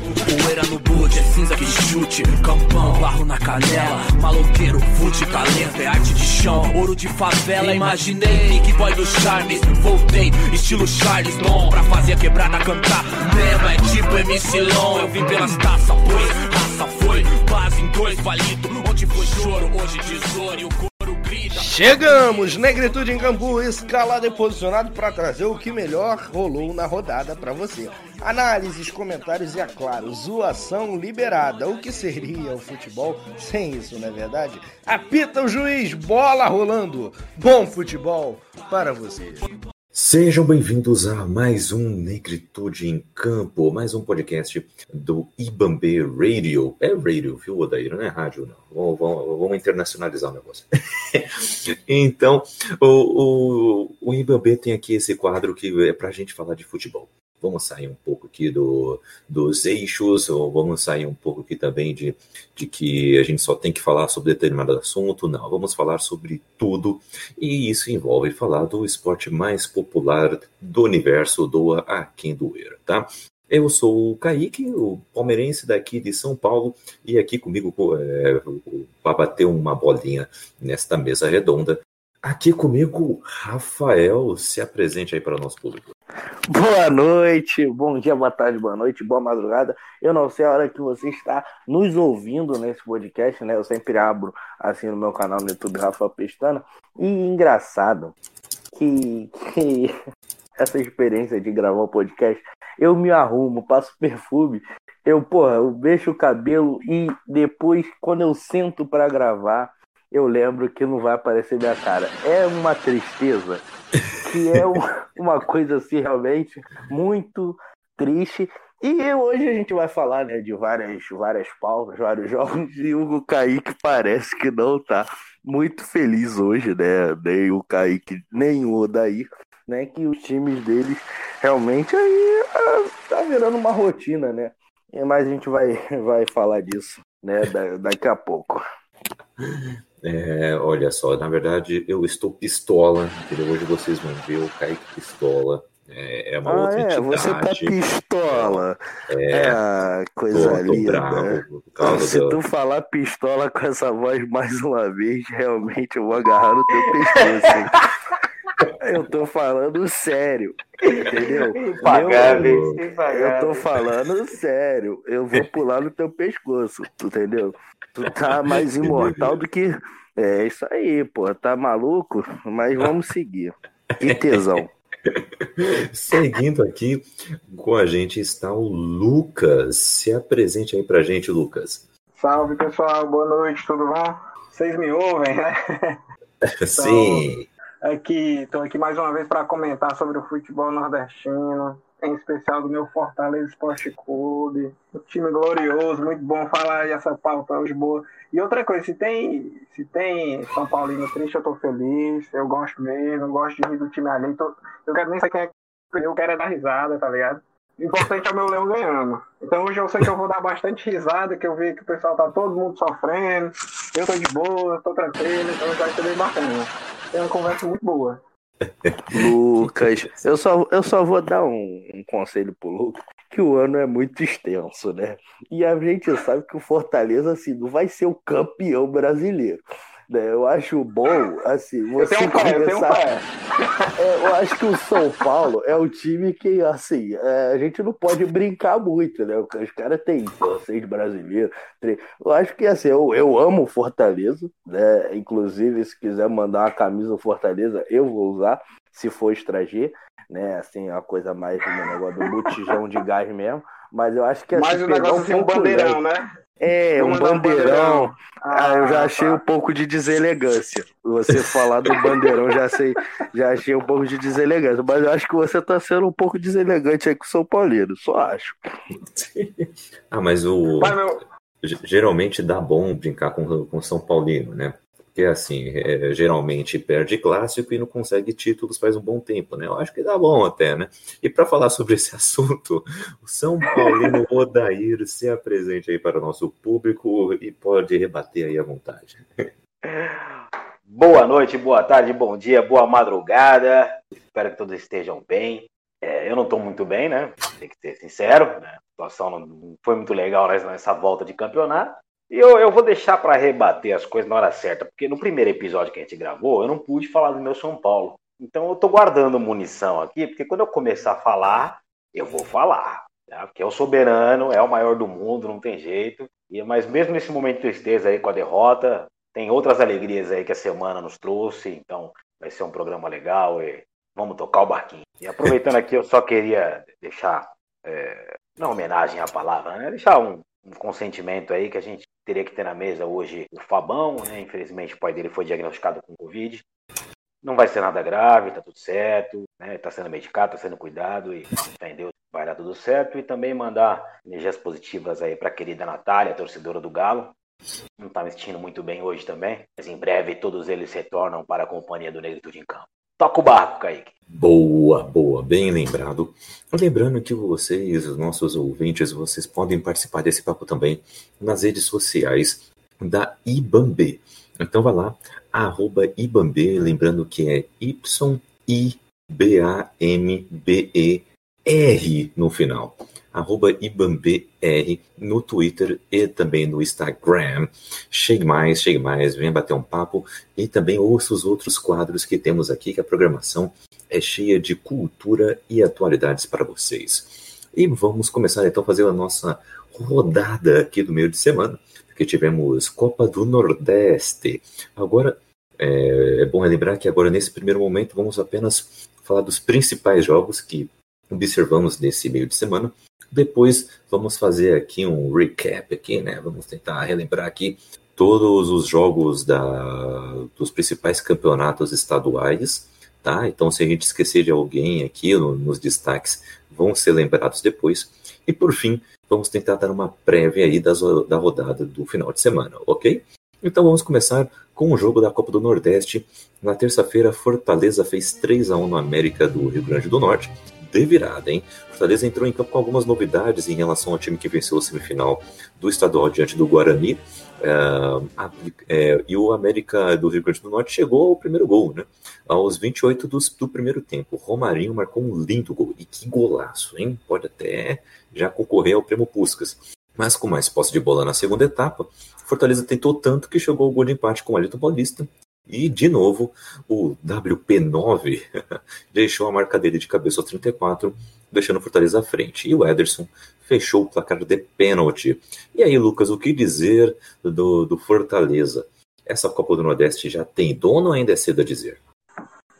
Poeira no boot, é cinza que chute. Campão, barro na canela. Maloqueiro, fute, talento É arte de chão, ouro de favela Imaginei, Nick Boy do Charmes Voltei, estilo Charles Long Pra fazer a quebrada cantar. Mesmo é tipo MC Long Eu vim pelas taças, pois raça foi Base em dois palitos Onde foi choro, hoje tesouro E o Chegamos, Negritude em Campo, escalado e posicionado para trazer o que melhor rolou na rodada para você. Análises, comentários e, é claro, zoação liberada. O que seria o futebol sem isso, não é verdade? Apita o juiz, bola rolando. Bom futebol para você. Sejam bem-vindos a mais um Negritude em Campo, mais um podcast do Ibambe Radio. É radio, viu, Odair? Não é rádio, não. Vamos, vamos, vamos internacionalizar o negócio. então, o, o, o Ibambe tem aqui esse quadro que é pra gente falar de futebol vamos sair um pouco aqui do, dos eixos, ou vamos sair um pouco aqui também de, de que a gente só tem que falar sobre determinado assunto, não, vamos falar sobre tudo, e isso envolve falar do esporte mais popular do universo, doa a quem doer, tá? Eu sou o Kaique, o palmeirense daqui de São Paulo, e aqui comigo é, para bater uma bolinha nesta mesa redonda. Aqui comigo, Rafael, se apresente aí para o nosso público. Boa noite, bom dia, boa tarde, boa noite, boa madrugada. Eu não sei a hora que você está nos ouvindo nesse podcast, né? Eu sempre abro assim no meu canal no YouTube, Rafa Pestana. E engraçado que, que essa experiência de gravar o podcast, eu me arrumo, passo perfume, eu, porra, eu mexo o cabelo e depois, quando eu sento para gravar, eu lembro que não vai aparecer minha cara. É uma tristeza que é uma, uma coisa assim realmente muito triste. E hoje a gente vai falar né, de várias, várias pautas, vários jogos, e o Kaique parece que não tá muito feliz hoje, né? Nem o Kaique, nem o Odair, né? Que os times deles realmente aí ah, tá virando uma rotina, né? Mas a gente vai, vai falar disso, né, daqui a pouco. É, olha só, na verdade eu estou pistola, entendeu? Hoje vocês vão ver o Kaique pistola. É, é uma ah, outra é, entidade. Você tá pistola. É, é coisa tô, tô linda. Bravo Se do... tu falar pistola com essa voz mais uma vez, realmente eu vou agarrar no teu pescoço. Eu tô falando sério, entendeu? Impagável, Eu tô falando sério. Eu vou pular no teu pescoço, entendeu? Tu tá mais imortal do que. É isso aí, pô. Tá maluco? Mas vamos seguir. Que tesão. Seguindo aqui com a gente está o Lucas. Se apresente aí pra gente, Lucas. Salve pessoal, boa noite, tudo bom? Vocês me ouvem, né? Sim. Então, aqui, estou aqui mais uma vez para comentar sobre o futebol nordestino em especial do meu Fortaleza Esporte Clube. Um time glorioso, muito bom falar essa pauta hoje boa. E outra coisa, se tem, se tem São Paulino triste, eu tô feliz, eu gosto mesmo, eu gosto de rir do time ali. Eu quero nem saber quem é eu quero é dar risada, tá ligado? O importante é o meu leão ganhando. Então hoje eu sei que eu vou dar bastante risada, que eu vi que o pessoal tá todo mundo sofrendo, eu tô de boa, tô tranquilo, então vai ser bem bacana. É uma conversa muito boa. Lucas, eu só, eu só vou dar um, um, conselho pro Lucas, que o ano é muito extenso, né? E a gente sabe que o Fortaleza, assim, não vai ser o campeão brasileiro. Né? Eu acho bom, assim, você eu começar... Um é, eu acho que o São Paulo é o time que, assim, é, a gente não pode brincar muito, né? Os caras têm seis brasileiros. Eu acho que, assim, eu, eu amo Fortaleza, né? Inclusive, se quiser mandar uma camisa Fortaleza, eu vou usar, se for estrangeiro, né? Assim, a coisa mais do negócio do botijão de gás mesmo. Mas eu acho que assim, Mais um negócio assim, um bandeirão, né? É, um bandeirão. Ah, eu já achei tá. um pouco de deselegância. Você falar do bandeirão, já sei, já achei um pouco de deselegância. Mas eu acho que você tá sendo um pouco deselegante aí com o São Paulino, só acho. ah, mas o. Mas, meu... Geralmente dá bom brincar com o São Paulino, né? Porque, assim, é, geralmente perde clássico e não consegue títulos faz um bom tempo, né? Eu acho que dá bom até, né? E para falar sobre esse assunto, o São Paulino Odair se apresente aí para o nosso público e pode rebater aí à vontade. Boa noite, boa tarde, bom dia, boa madrugada. Espero que todos estejam bem. É, eu não estou muito bem, né? Tem que ser sincero. Né? A situação não foi muito legal nessa volta de campeonato. E eu, eu vou deixar para rebater as coisas na hora certa, porque no primeiro episódio que a gente gravou, eu não pude falar do meu São Paulo. Então eu estou guardando munição aqui, porque quando eu começar a falar, eu vou falar. Tá? Porque é o soberano, é o maior do mundo, não tem jeito. E, mas mesmo nesse momento de tristeza aí com a derrota, tem outras alegrias aí que a semana nos trouxe. Então vai ser um programa legal e vamos tocar o barquinho. E aproveitando aqui, eu só queria deixar, é, não homenagem à palavra, né? deixar um, um consentimento aí que a gente teria que ter na mesa hoje o Fabão, né? Infelizmente o pai dele foi diagnosticado com Covid. Não vai ser nada grave, tá tudo certo, né? Tá sendo medicado, tá sendo cuidado e Deus vai dar tudo certo. E também mandar energias positivas aí pra querida Natália, torcedora do Galo. Não tá me sentindo muito bem hoje também, mas em breve todos eles retornam para a companhia do Negritude em Campo. Toca o barco, Kaique. Boa, boa, bem lembrado. Lembrando que vocês, os nossos ouvintes, vocês podem participar desse papo também nas redes sociais da IBAMB. Então vai lá, arroba IBAMB, lembrando que é Y-I-B-A-M-B-E-R no final arroba IBAMBR no Twitter e também no Instagram. Chegue mais, chegue mais, venha bater um papo e também ouça os outros quadros que temos aqui, que a programação é cheia de cultura e atualidades para vocês. E vamos começar então a fazer a nossa rodada aqui do meio de semana, porque tivemos Copa do Nordeste. Agora, é, é bom relembrar que agora nesse primeiro momento vamos apenas falar dos principais jogos que observamos nesse meio de semana depois vamos fazer aqui um recap aqui, né? Vamos tentar relembrar aqui todos os jogos da, dos principais campeonatos estaduais, tá? Então, se a gente esquecer de alguém aqui no, nos destaques, vão ser lembrados depois. E por fim, vamos tentar dar uma prévia aí das, da rodada do final de semana, ok? Então vamos começar com o jogo da Copa do Nordeste. Na terça-feira, Fortaleza fez 3 a 1 no América do Rio Grande do Norte de virada, hein? Fortaleza entrou em campo com algumas novidades em relação ao time que venceu a semifinal do estadual diante do Guarani. É, é, e o América do Rio Grande do Norte chegou ao primeiro gol, né? Aos 28 do, do primeiro tempo. Romarinho marcou um lindo gol. E que golaço, hein? Pode até já concorrer ao prêmio Puscas. Mas com mais posse de bola na segunda etapa, Fortaleza tentou tanto que chegou ao gol de empate com o Alito Paulista e, de novo, o WP9 deixou a marca dele de cabeça aos 34, deixando o Fortaleza à frente. E o Ederson fechou o placar de pênalti. E aí, Lucas, o que dizer do, do Fortaleza? Essa Copa do Nordeste já tem dono ou ainda é cedo a dizer?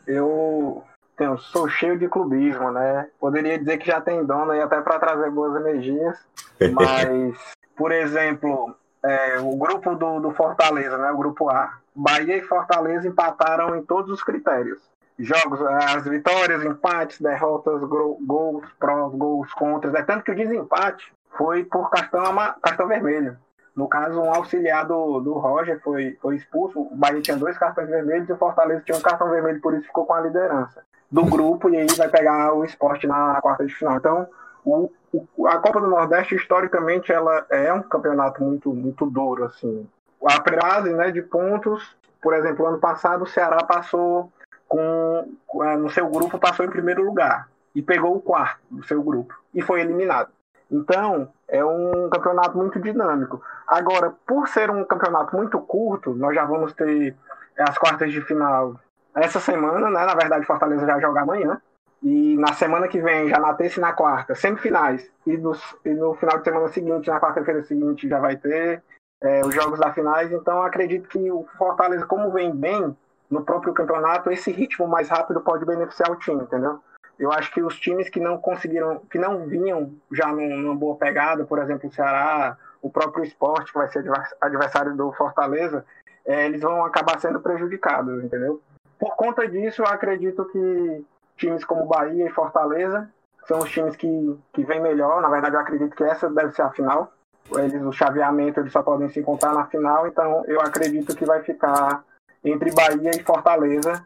Eu tenho, sou cheio de clubismo, né? Poderia dizer que já tem dono e até para trazer boas energias, mas, por exemplo, é, o grupo do, do Fortaleza, né? O grupo A Bahia e Fortaleza empataram em todos os critérios. Jogos, as vitórias, empates, derrotas, gols prós, gols contras. É tanto que o desempate foi por cartão, cartão vermelho. No caso, um auxiliar do, do Roger foi, foi expulso. O Bahia tinha dois cartões vermelhos e o Fortaleza tinha um cartão vermelho, por isso ficou com a liderança do grupo e aí vai pegar o esporte na quarta de final. Então, o, o, a Copa do Nordeste, historicamente, ela é um campeonato muito, muito duro, assim a base né, de pontos, por exemplo, ano passado o Ceará passou com é, no seu grupo passou em primeiro lugar e pegou o quarto do seu grupo e foi eliminado. Então, é um campeonato muito dinâmico. Agora, por ser um campeonato muito curto, nós já vamos ter as quartas de final essa semana, né? Na verdade, Fortaleza já joga amanhã. E na semana que vem, já na terça e na quarta, semifinais. E, e no final de semana seguinte, na quarta-feira seguinte, já vai ter é, os jogos da finais. Então, acredito que o Fortaleza, como vem bem no próprio campeonato, esse ritmo mais rápido pode beneficiar o time, entendeu? Eu acho que os times que não conseguiram, que não vinham já numa boa pegada, por exemplo, o Ceará, o próprio esporte, que vai ser adversário do Fortaleza, é, eles vão acabar sendo prejudicados, entendeu? Por conta disso, eu acredito que times como Bahia e Fortaleza são os times que, que vêm melhor. Na verdade, eu acredito que essa deve ser a final eles, o chaveamento eles só podem se encontrar na final, então eu acredito que vai ficar entre Bahia e Fortaleza.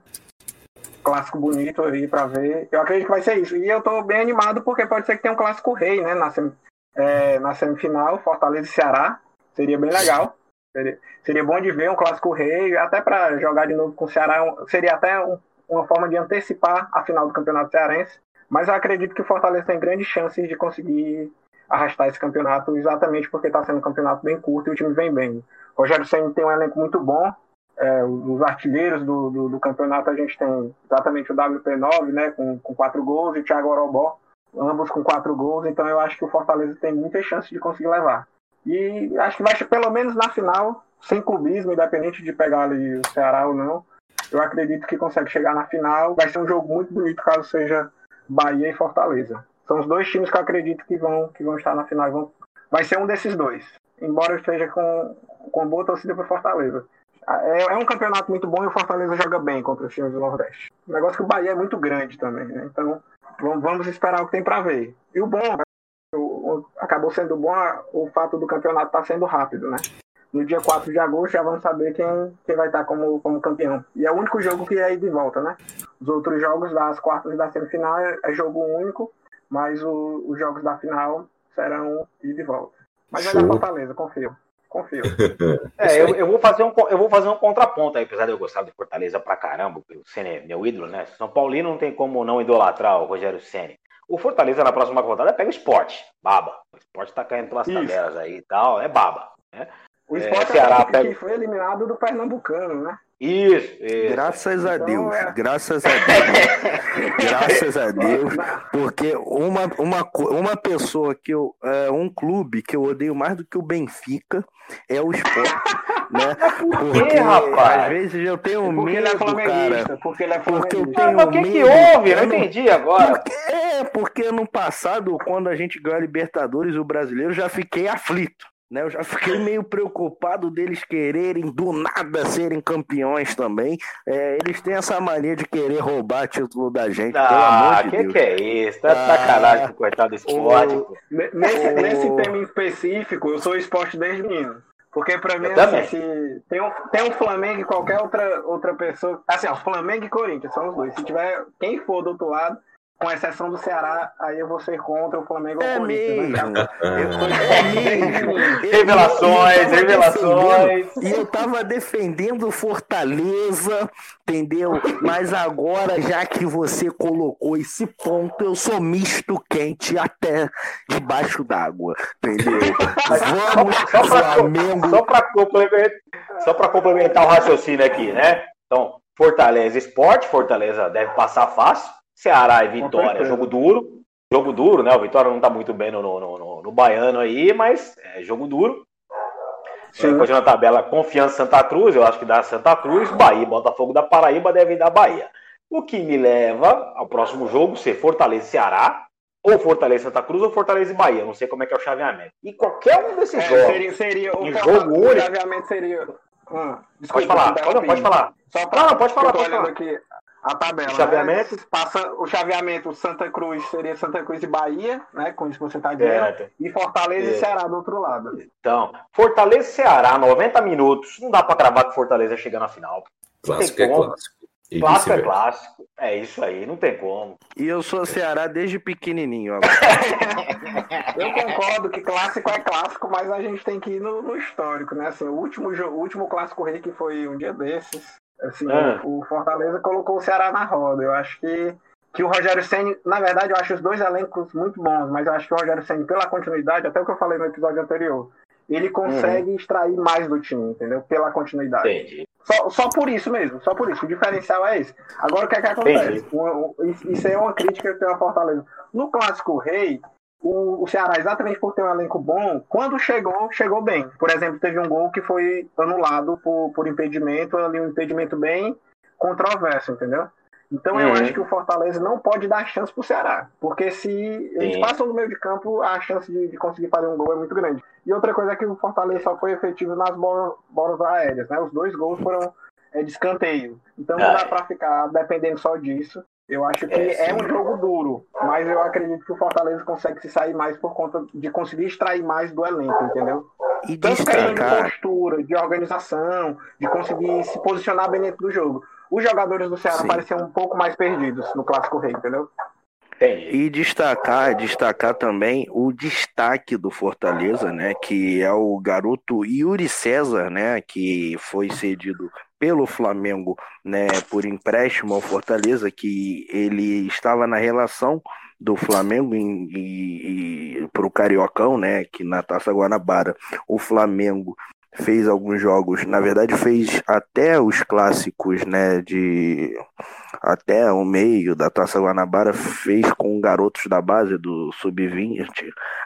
Clássico bonito aí para ver. Eu acredito que vai ser isso. E eu tô bem animado porque pode ser que tenha um clássico rei, né? Na, sem, é, na semifinal, Fortaleza e Ceará. Seria bem legal. Seria, seria bom de ver um clássico rei, até para jogar de novo com o Ceará. Seria até um, uma forma de antecipar a final do Campeonato Cearense. Mas eu acredito que o Fortaleza tem grandes chances de conseguir arrastar esse campeonato exatamente porque está sendo um campeonato bem curto e o time vem bem. O Rogério Senna tem um elenco muito bom. É, os artilheiros do, do, do, campeonato a gente tem exatamente o WP9, né, com, com quatro gols, e o Thiago Orobó, ambos com quatro gols. Então eu acho que o Fortaleza tem muitas chances de conseguir levar. E acho que vai pelo menos na final, sem clubismo, independente de pegar ali o Ceará ou não. Eu acredito que consegue chegar na final. Vai ser um jogo muito bonito caso seja Bahia e Fortaleza. São os dois times que eu acredito que vão, que vão estar na final. Vão... Vai ser um desses dois. Embora eu esteja com, com boa torcida para Fortaleza. É, é, um campeonato muito bom e o Fortaleza joga bem contra os times do Nordeste. O negócio é que o Bahia é muito grande também, né? Então vamos esperar o que tem para ver. E o bom, o, o, acabou sendo bom o fato do campeonato estar tá sendo rápido, né? No dia 4 de agosto já vamos saber quem, quem vai estar tá como, como campeão. E é o único jogo que é de volta, né? Os outros jogos das quartas e da semifinal é, é jogo único, mas o, os jogos da final serão ir de volta. Mas vai dar Fortaleza, confio. Confio. É, eu, eu, vou fazer um, eu vou fazer um contraponto aí, apesar de eu gostar de Fortaleza pra caramba, o Senna é meu ídolo, né? São Paulino não tem como não idolatrar o Rogério Senna. O Fortaleza na próxima rodada pega o esporte, baba. O esporte tá caindo pelas Isso. tabelas aí e tal, é baba. Né? O esporte é, Ceará pega... que foi eliminado do Pernambucano, né? Isso, isso. Graças a então, Deus, é... graças a Deus, graças a Deus, porque uma, uma, uma pessoa que eu, é, um clube que eu odeio mais do que o Benfica é o esporte, né? Por que, rapaz? Às vezes eu tenho porque medo, ele é cara. Porque ele é Porque eu tenho Mas o que medo, que houve? Eu não entendi agora. Porque, é, porque no passado, quando a gente ganhou a Libertadores, o brasileiro, já fiquei aflito. Né, eu já fiquei meio preocupado deles quererem do nada serem campeões também. É, eles têm essa mania de querer roubar título da gente. Ah, que Deus. que é isso? Tá ah, sacanagem com o coitado do esporte. O, nesse, o... nesse tema específico, eu sou esporte desde menino. Porque pra mim, assim, se tem um, tem um Flamengo e qualquer outra, outra pessoa. Assim, ó, Flamengo e Corinthians são os dois. Se tiver quem for do outro lado, com exceção do Ceará, aí eu vou ser contra o Flamengo é ou o Corinthians. Né? É revelações, revelações. E eu tava defendendo Fortaleza, entendeu? Mas agora, já que você colocou esse ponto, eu sou misto quente até debaixo d'água, entendeu? Vamos, só, só Flamengo. Só para complementar, só complementar o raciocínio aqui, né? Então, Fortaleza Esporte, Fortaleza deve passar fácil. Ceará e Vitória, jogo duro. Jogo duro, né? O Vitória não tá muito bem no, no, no, no Baiano aí, mas é jogo duro. Sim. Depois na tabela, Confiança Santa Cruz, eu acho que dá Santa Cruz, Bahia, Botafogo da Paraíba deve dar Bahia. O que me leva ao próximo jogo ser Fortaleza e Ceará, ou Fortaleza Santa Cruz, ou Fortaleza e Bahia. Eu não sei como é que é o chaveamento. E qualquer um desses é, jogos. Seria, seria, em jogo único. O chaveamento seria. Hum, desculpa, pode falar, pode, pode falar. Só pra, não, não, pode falar, pode falar. Aqui, a tabela. O chaveamento? Né? Passa o chaveamento Santa Cruz seria Santa Cruz e Bahia, né? Com isso que você está dizendo. É. E Fortaleza é. e Ceará do outro lado. Então, Fortaleza e Ceará, 90 minutos. Não dá para cravar que Fortaleza chega na final. Clássico é clássico. E clássico é clássico. É isso aí, não tem como. E eu sou Ceará desde pequenininho. eu concordo que clássico é clássico, mas a gente tem que ir no, no histórico, né? Assim, o último, o último clássico rei que foi um dia desses, Assim, ah. o Fortaleza colocou o Ceará na roda. Eu acho que, que o Rogério Senni, na verdade, eu acho os dois elencos muito bons, mas eu acho que o Rogério Senni, pela continuidade, até o que eu falei no episódio anterior, ele consegue uhum. extrair mais do time, entendeu? Pela continuidade. Entendi. Só, só por isso mesmo, só por isso. O diferencial é esse. Agora o que é que acontece? isso é uma crítica que tem a Fortaleza. No Clássico Rei, o, o Ceará, exatamente por ter um elenco bom, quando chegou, chegou bem. Por exemplo, teve um gol que foi anulado por, por impedimento, ali um impedimento bem controverso, entendeu? Então eu uhum. acho que o Fortaleza não pode dar chance pro Ceará. Porque se eles passam no meio de campo, a chance de, de, conseguir fazer um gol é muito grande. E outra coisa é que o Fortaleza só foi efetivo nas bolas, bolas aéreas, né? Os dois gols foram é, de escanteio. Então não dá para ficar dependendo só disso. Eu acho que é, é, um jogo duro, mas eu acredito que o Fortaleza consegue se sair mais por conta de conseguir extrair mais do elenco, entendeu? E Tanto destacar... de postura, de organização, de conseguir se posicionar bem dentro do jogo. Os jogadores do Ceará Sim. pareciam um pouco mais perdidos no Clássico Rei, entendeu? E destacar, destacar também o destaque do Fortaleza, né, que é o garoto Yuri César, né, que foi cedido pelo Flamengo, né, por empréstimo ao Fortaleza, que ele estava na relação do Flamengo e, para o Cariocão, né, que na Taça Guanabara o Flamengo fez alguns jogos, na verdade fez até os clássicos, né, de até o meio da Taça Guanabara fez com garotos da base do sub-20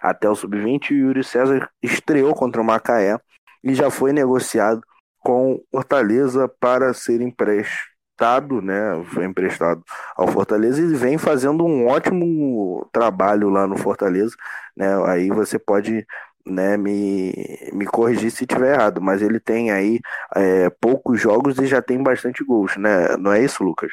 até o sub-20 e o Yuri César estreou contra o Macaé e já foi negociado com Fortaleza para ser emprestado, né? Foi emprestado ao Fortaleza e vem fazendo um ótimo trabalho lá no Fortaleza, né? Aí você pode né, me, me corrigir se estiver errado, mas ele tem aí é, poucos jogos e já tem bastante gols, né? Não é isso, Lucas?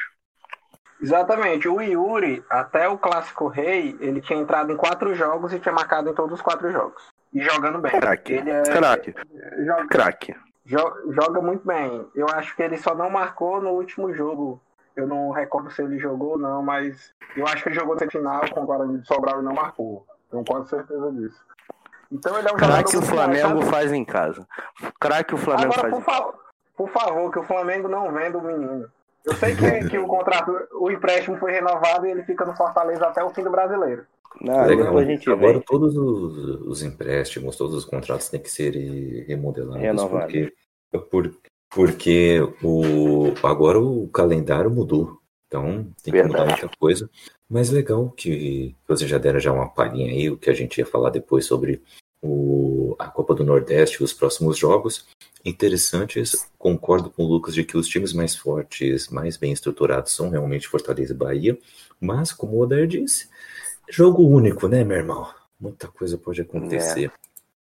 Exatamente. O Yuri, até o Clássico Rei, ele tinha entrado em quatro jogos e tinha marcado em todos os quatro jogos. E jogando bem. Craque. É... Craque. Joga... Craque. Joga muito bem. Eu acho que ele só não marcou no último jogo. Eu não recordo se ele jogou ou não, mas eu acho que ele jogou no final com o Guarani de Sobral e não marcou. Tenho quase certeza disso. Então ele é um Craque o Flamengo faz em casa. Craque o Flamengo Agora, faz por, fa por favor, que o Flamengo não venda o menino. Eu sei que, que o contrato, o empréstimo foi renovado e ele fica no Fortaleza até o fim do brasileiro. Não, Legal. A gente Agora todos os, os, empréstimos, todos os contratos têm que ser remodelados. Renovados. Porque, por, porque o, agora o calendário mudou. Então tem que Verdade. mudar muita coisa. Mas legal que vocês já deram já uma palhinha aí, o que a gente ia falar depois sobre o, a Copa do Nordeste, os próximos jogos interessantes. Concordo com o Lucas de que os times mais fortes, mais bem estruturados são realmente Fortaleza e Bahia. Mas, como o Odair disse, jogo único, né, meu irmão? Muita coisa pode acontecer.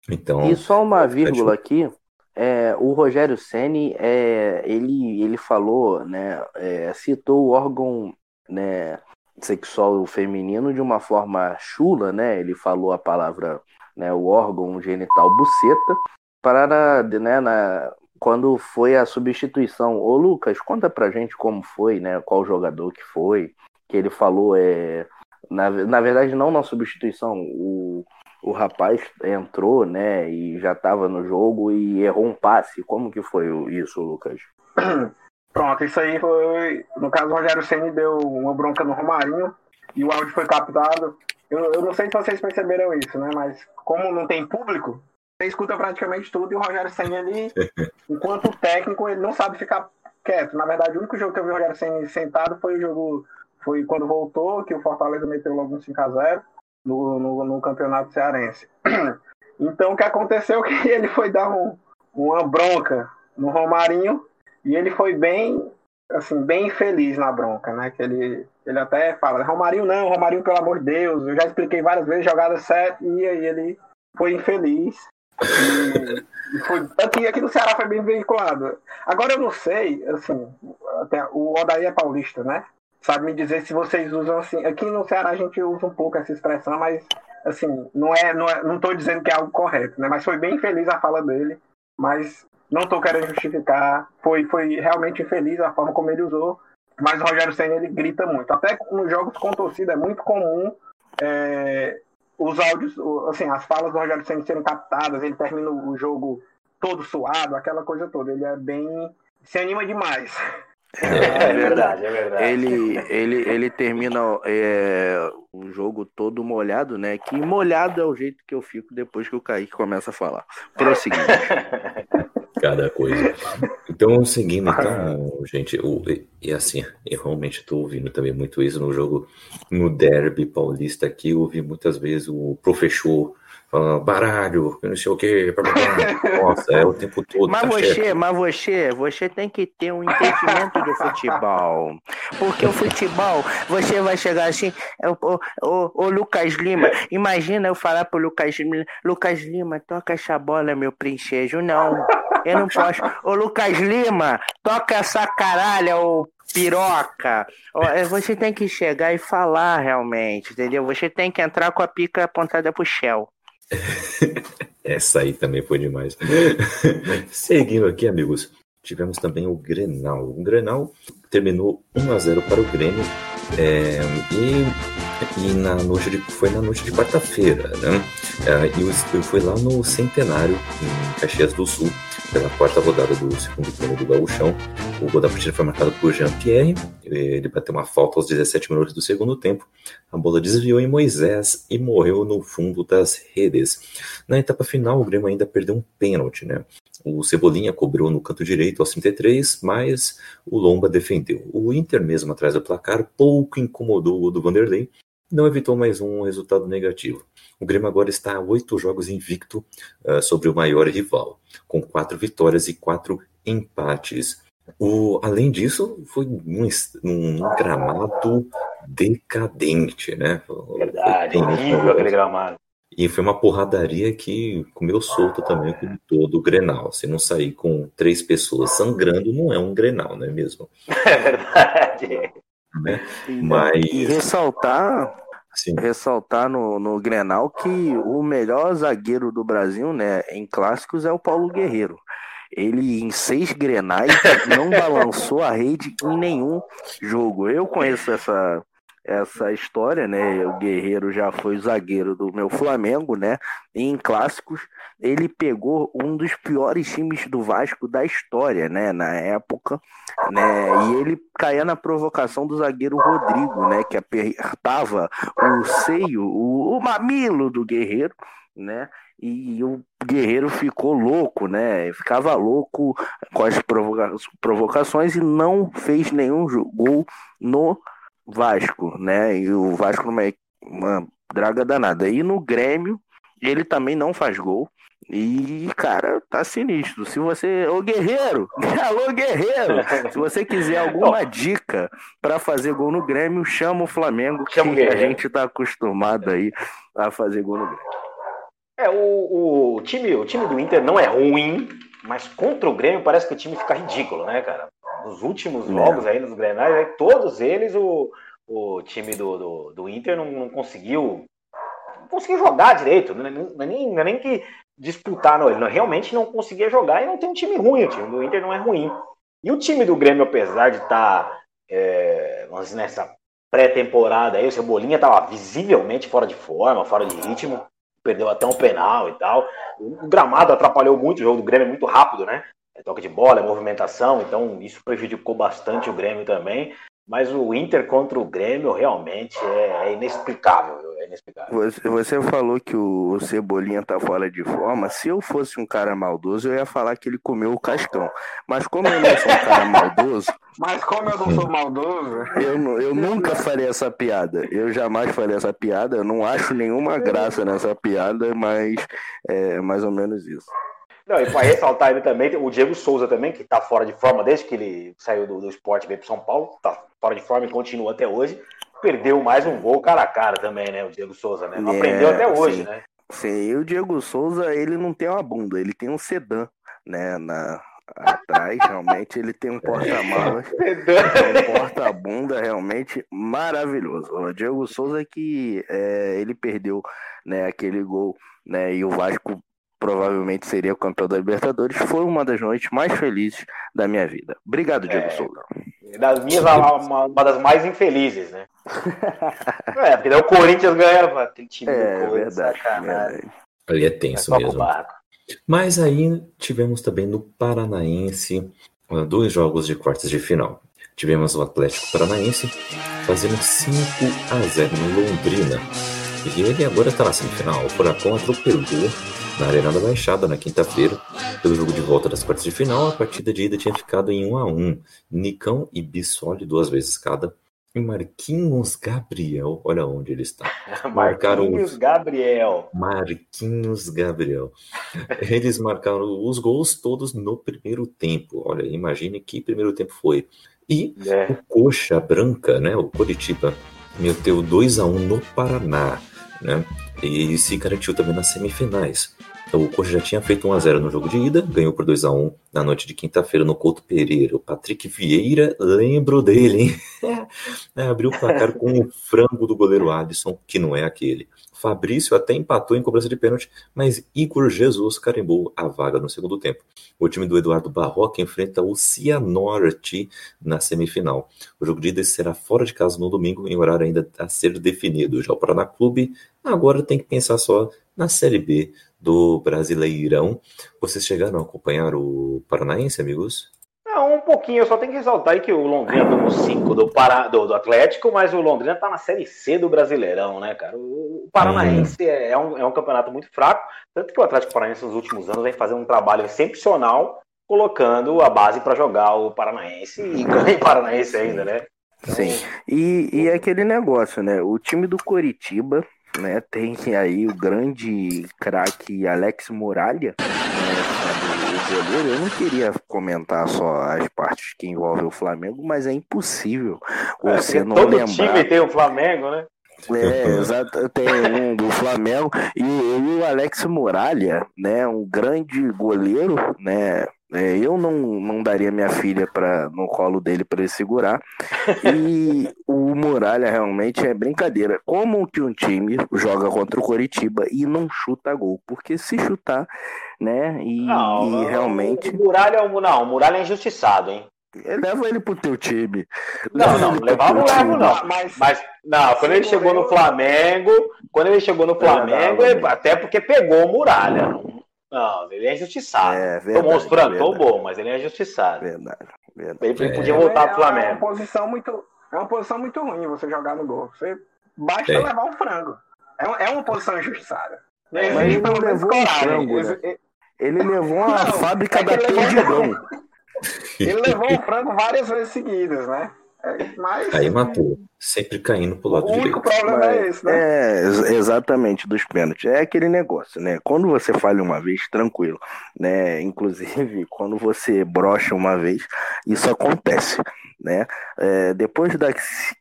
É. Então, e só uma vírgula aqui. É, o Rogério Ceni é, ele, ele falou, né, é, citou o órgão né, sexual feminino de uma forma chula, né? Ele falou a palavra, né, o órgão genital buceta para né, na, quando foi a substituição. Ô Lucas, conta pra gente como foi, né? Qual jogador que foi, que ele falou é na, na verdade não na substituição, o, o rapaz entrou, né, e já estava no jogo e errou um passe. Como que foi isso, Lucas? Pronto, isso aí foi. No caso, o Rogério Senni deu uma bronca no Romarinho e o áudio foi captado. Eu, eu não sei se vocês perceberam isso, né? Mas como não tem público, você escuta praticamente tudo e o Rogério Senni, ele, enquanto técnico, ele não sabe ficar quieto. Na verdade, o único jogo que eu vi o Rogério Senni sentado foi o jogo. Foi quando voltou, que o Fortaleza meteu logo um 5x0 no, no, no, campeonato cearense. Então o que aconteceu é que ele foi dar um, uma bronca no Romarinho e ele foi bem, assim, bem feliz na bronca, né? Que ele, ele até fala, Romarinho não, Romarinho, pelo amor de Deus, eu já expliquei várias vezes, jogada certa, e aí ele foi infeliz. E, e foi, aqui, aqui no Ceará foi bem veiculado. Agora eu não sei, assim, até, o Odaí é paulista, né? Sabe me dizer se vocês usam assim. Aqui no Ceará a gente usa um pouco essa expressão, mas assim, não é, não, é, não tô dizendo que é algo correto, né? Mas foi bem feliz a fala dele. Mas não estou querendo justificar. Foi, foi realmente infeliz a forma como ele usou. Mas o Rogério Senna ele grita muito. Até nos jogos com torcida é muito comum é, os áudios, assim, as falas do Rogério Senna serem captadas. Ele termina o jogo todo suado, aquela coisa toda. Ele é bem. se anima demais. É, é, verdade, é verdade. Ele, ele, ele termina é, o jogo todo molhado, né? Que molhado é o jeito que eu fico depois que o Kaique começa a falar. Prosseguindo. Cada coisa. Então, seguindo, então, gente, o, e assim, eu realmente estou ouvindo também muito isso no jogo, no derby paulista aqui, eu ouvi muitas vezes o professor falando baralho, não sei o que, nossa, é o tempo todo. Mas tá você, mas você, você tem que ter um entendimento do futebol. Porque o futebol, você vai chegar assim, o, o, o Lucas Lima, imagina eu falar pro Lucas Lima, Lucas Lima, toca essa bola, meu princeso. Não, eu não posso. Ô Lucas Lima, toca essa caralha, ô piroca. É, você tem que chegar e falar realmente, entendeu? Você tem que entrar com a pica apontada pro Shell. Essa aí também foi demais. Seguindo aqui, amigos, tivemos também o Grenal. O Grenal terminou 1 a 0 para o Grêmio é, e, e na noite de, foi na noite de quarta-feira, né? É, e eu, eu fui lá no Centenário, em Caxias do Sul, pela quarta rodada do segundo turno do Gauchão. O gol da partida foi marcado por Jean-Pierre, ele bateu uma falta aos 17 minutos do segundo tempo, a bola desviou em Moisés e morreu no fundo das redes. Na etapa final, o Grêmio ainda perdeu um pênalti, né? O Cebolinha cobrou no canto direito aos 33, mas o Lomba defendeu. O Inter, mesmo atrás do placar, pouco incomodou o do Vanderlei, não evitou mais um resultado negativo. O Grêmio agora está a oito jogos invicto uh, sobre o maior rival, com quatro vitórias e quatro empates. O, além disso, foi um, um gramado decadente, né? Verdade, horrível aquele gramado. E foi uma porradaria que comeu solto também com todo o Grenal. Se não sair com três pessoas sangrando, não é um Grenal, não é mesmo? É verdade. Né? Mas... E ressaltar, Sim. ressaltar no, no Grenal que o melhor zagueiro do Brasil, né, em clássicos, é o Paulo Guerreiro. Ele, em seis grenais, não balançou a rede em nenhum jogo. Eu conheço essa, essa história, né? O Guerreiro já foi zagueiro do meu Flamengo, né? Em clássicos, ele pegou um dos piores times do Vasco da história, né? Na época, né? E ele caía na provocação do zagueiro Rodrigo, né? Que apertava o seio, o, o mamilo do Guerreiro, né? E o Guerreiro ficou louco, né? Ficava louco com as provoca provocações e não fez nenhum gol no Vasco, né? E o Vasco numa uma draga danada. E no Grêmio, ele também não faz gol. E, cara, tá sinistro. Se você. Ô, Guerreiro! Alô, Guerreiro! Se você quiser alguma dica para fazer gol no Grêmio, chama o Flamengo, que a gente tá acostumado aí a fazer gol no Grêmio. É, o, o, time, o time do Inter não é ruim, mas contra o Grêmio parece que o time fica ridículo, né, cara? Nos últimos jogos é. aí, nos Grenais, aí, todos eles o, o time do, do, do Inter não, não, conseguiu não conseguiu jogar direito, não é nem, não é nem que disputar, não, ele não, realmente não conseguia jogar e não tem um time ruim, o time do Inter não é ruim. E o time do Grêmio, apesar de estar tá, é, nessa pré-temporada aí, o Cebolinha estava visivelmente fora de forma, fora de ritmo, perdeu até um penal e tal. O gramado atrapalhou muito, o jogo do Grêmio é muito rápido, né? É toque de bola, é movimentação, então isso prejudicou bastante o Grêmio também. Mas o Inter contra o Grêmio realmente é, é inexplicável. É inexplicável. Você, você, falou que o Cebolinha tá fora de forma. Se eu fosse um cara maldoso, eu ia falar que ele comeu o cascão. Mas como eu não sou um cara maldoso. Mas como eu não sou maldoso. Eu, eu nunca faria essa piada. Eu jamais faria essa piada. Eu não acho nenhuma graça nessa piada, mas é mais ou menos isso. Não, e para ressaltar ele também, o Diego Souza também, que está fora de forma desde que ele saiu do, do esporte e veio para São Paulo, está fora de forma e continua até hoje. Perdeu mais um gol cara a cara também, né? O Diego Souza, né? Não é, aprendeu até hoje, sim. né? Sim, e o Diego Souza, ele não tem uma bunda, ele tem um sedã, né? Na, atrás, realmente, ele tem um porta-malas, um porta-bunda realmente maravilhoso. O Diego Souza que é, ele perdeu né, aquele gol, né? E o Vasco provavelmente seria o campeão da Libertadores, foi uma das noites mais felizes da minha vida. Obrigado, Diego é, Souza. Das minhas, uma, uma, das mais infelizes, né? é, porque daí o Corinthians ganhava aquele time é, do Corinthians, verdade, verdade. Ali é tenso é mesmo. Mas aí tivemos também no Paranaense ah, dois jogos de quartas de final. Tivemos o Atlético Paranaense fazendo 5 a 0 no Londrina. E ele agora está na semifinal. O Furacão atropelou na Arena da Baixada na quinta-feira. Pelo jogo de volta das quartas de final, a partida de ida tinha ficado em 1 a 1 Nicão e Bissoli duas vezes cada. E Marquinhos Gabriel, olha onde ele está. Marquinhos Gabriel. Marquinhos Gabriel. Eles marcaram os gols todos no primeiro tempo. Olha, imagine que primeiro tempo foi. E é. o Coxa Branca, né, o Curitiba, meteu 2 a 1 no Paraná né? E se garantiu também nas semifinais. Então, o Coxa já tinha feito 1x0 no jogo de ida, ganhou por 2x1 na noite de quinta-feira no Couto Pereira. O Patrick Vieira, lembro dele, hein? é, abriu o placar com o frango do goleiro Alisson, que não é aquele. Fabrício até empatou em cobrança de pênalti, mas Igor Jesus carimbou a vaga no segundo tempo. O time do Eduardo Barroca enfrenta o Cianorte na semifinal. O jogo de ida será fora de casa no domingo, em horário ainda a ser definido. Já o Paraná Clube agora tem que pensar só na Série B do Brasileirão. Vocês chegaram a acompanhar o Paranaense, amigos? Pouquinho. Eu só tenho que ressaltar aí que o Londrina tomou 5 do, Pará, do, do, Atlético, mas o Londrina tá na Série C do Brasileirão, né, cara? O, o Paranaense hum. é, um, é um campeonato muito fraco, tanto que o Atlético Paranaense nos últimos anos vem fazendo um trabalho excepcional, colocando a base para jogar o Paranaense e ganha o Paranaense ainda, né? Então... Sim, e, e aquele negócio, né? O time do Coritiba né, tem aí o grande craque Alex Muralha, né, goleiro, eu não queria comentar só as partes que envolvem o Flamengo, mas é impossível é, você não todo lembrar. Todo time tem o Flamengo, né? É, exato. Tem um do Flamengo e, e, o Alex Muralha, né? Um grande goleiro, né? É, eu não, não daria minha filha pra, no colo dele para ele segurar. E o Muralha realmente é brincadeira. Como que um time joga contra o Coritiba e não chuta gol? Porque se chutar, né? E, não, e realmente. O Muralha, é não, o Muralha é injustiçado, hein? Leva ele pro teu time. Leva não, não, levar não levo, não. Mas, mas não, quando ele chegou no Flamengo, quando ele chegou no Flamengo, ele, até porque pegou o Muralha. Não, ele é injustiçado. É, verdade, Tomou os francos, bom, mas ele é injustiçado. Verdade, verdade. Ele é. podia voltar pro Flamengo. É uma posição muito, é uma posição muito ruim você jogar no gol. Você basta é. levar um frango. É, é uma posição injustiçada. É, mas ele não levou um frango, né? Ele levou uma não, fábrica é da Perdigão. Ele levou o frango várias vezes seguidas, né? Mas, Aí matou, sempre caindo pro lado o direito. O único problema é esse, né? É, exatamente, dos pênaltis. É aquele negócio, né? Quando você falha uma vez, tranquilo, né? Inclusive, quando você brocha uma vez, isso acontece né? É, depois da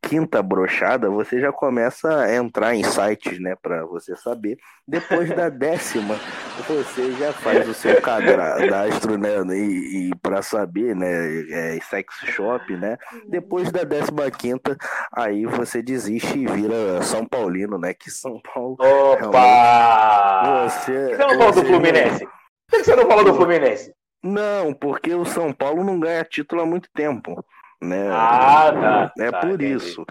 quinta brochada, você já começa a entrar em sites, né, para você saber. Depois da décima, você já faz o seu cadastro, né, e, e para saber, né, é, sex shop, né? Depois da décima quinta, aí você desiste e vira São Paulino, né? Que São Paulo. Opa! Você, você não falou do Fluminense? Por que você não falou do Fluminense? Não, porque o São Paulo não ganha título há muito tempo. Né? Ah, tá. É tá, por entendi. isso.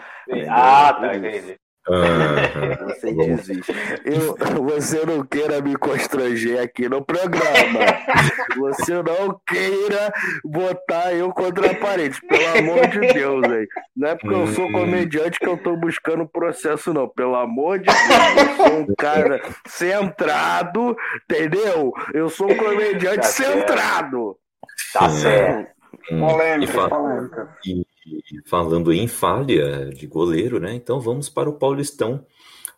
Ah, tá, entendi. Ah, você desiste. Eu, você não queira me constranger aqui no programa. Você não queira botar eu contra a parede, pelo amor de Deus, aí. Não é porque eu sou hum. comediante que eu tô buscando processo, não. Pelo amor de Deus, eu sou um cara centrado, entendeu? Eu sou um comediante tá centrado. Tá certo. Hum, polêmica, e, polêmica. E, e, falando em falha de goleiro, né? Então vamos para o Paulistão,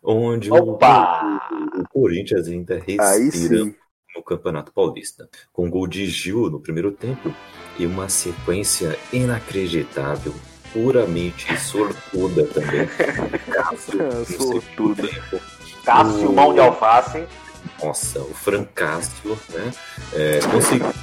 onde o, o, o, Corinthians ainda respira no Campeonato Paulista. Com gol de Gil no primeiro tempo e uma sequência inacreditável, puramente sortuda também. Cássio, sortuda. Cássio, mão de alface. Nossa, o Francácio, né? É, conseguiu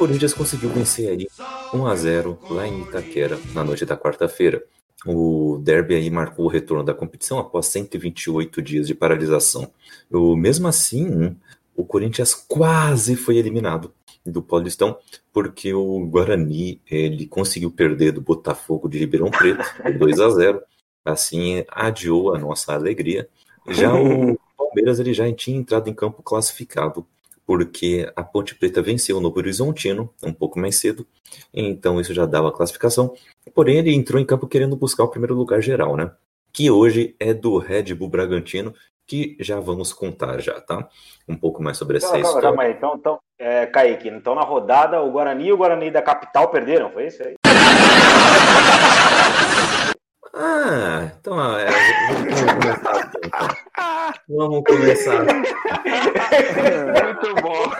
Corinthians conseguiu vencer aí 1 a 0 lá em Itaquera na noite da quarta-feira. O derby aí marcou o retorno da competição após 128 dias de paralisação. O, mesmo assim, o Corinthians quase foi eliminado do Paulistão, porque o Guarani ele conseguiu perder do Botafogo de Ribeirão Preto por 2 a 0. Assim, adiou a nossa alegria. Já o Palmeiras ele já tinha entrado em campo classificado porque a Ponte Preta venceu o Novo Horizontino um pouco mais cedo, então isso já dava a classificação. Porém, ele entrou em campo querendo buscar o primeiro lugar geral, né? Que hoje é do Red Bull Bragantino, que já vamos contar já, tá? Um pouco mais sobre essa calma, história. Calma aí, então, então é, Kaique, então na rodada o Guarani e o Guarani da capital perderam, foi isso aí? Ah, então é, vamos começar. Então. Vamos começar. Muito bom.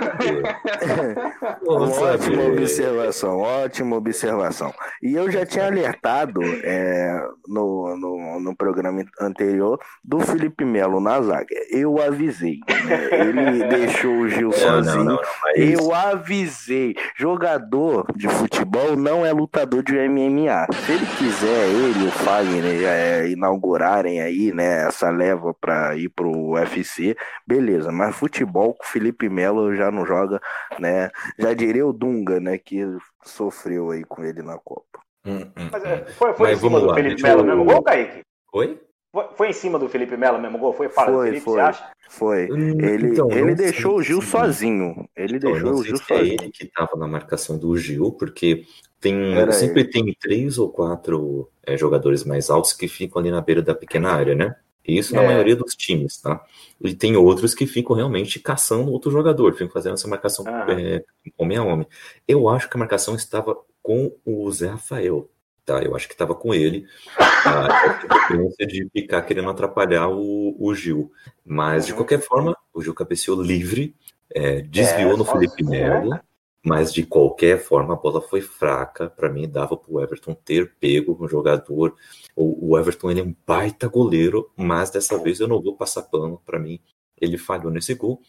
ótima observação, ótima observação. E eu já tinha alertado é, no, no, no, programa anterior do Felipe Melo na zaga. Eu avisei. Né? Ele deixou o Gil sozinho. Não, não, eu avisei. Jogador de futebol não é lutador de MMA. Se ele quiser, ele, o Fagner, é, inaugurarem aí, né, essa leva para ir pro UFC, beleza. Mas futebol com Felipe Melo já não joga, né? Já diria o Dunga, né, que sofreu aí com ele na Copa. Hum, hum, Mas, hum. foi, foi Mas em cima do lá, Felipe Melo eu... mesmo gol, Kaique? Oi? Foi, foi em cima do Felipe Melo mesmo gol? Foi fora Foi, do Felipe, foi. você acha? Foi. Hum, Ele, então, ele deixou sei o Gil sozinho. Ele Então, deixou o Gil se é sozinho. ele que estava na marcação do Gil, porque tem, Era sempre tem três ou quatro é, jogadores mais altos que ficam ali na beira da pequena área, né? Isso na É. maioria dos times, tá? E tem outros que ficam realmente caçando outro jogador, ficam fazendo essa marcação Aham. é, homem a homem. Eu acho que a marcação estava com o Zé Rafael, tá? Eu acho que estava com ele. A consequência de ficar querendo atrapalhar o, o Gil. Mas, de Uhum. qualquer forma, o Gil cabeceou livre, é, desviou É, no Felipe Melo. Mas de qualquer forma a bola foi fraca. Para mim, dava para o Everton ter pego o jogador. O, o Everton ele é um baita goleiro, mas dessa vez eu não vou passar pano. Para mim, ele falhou nesse gol,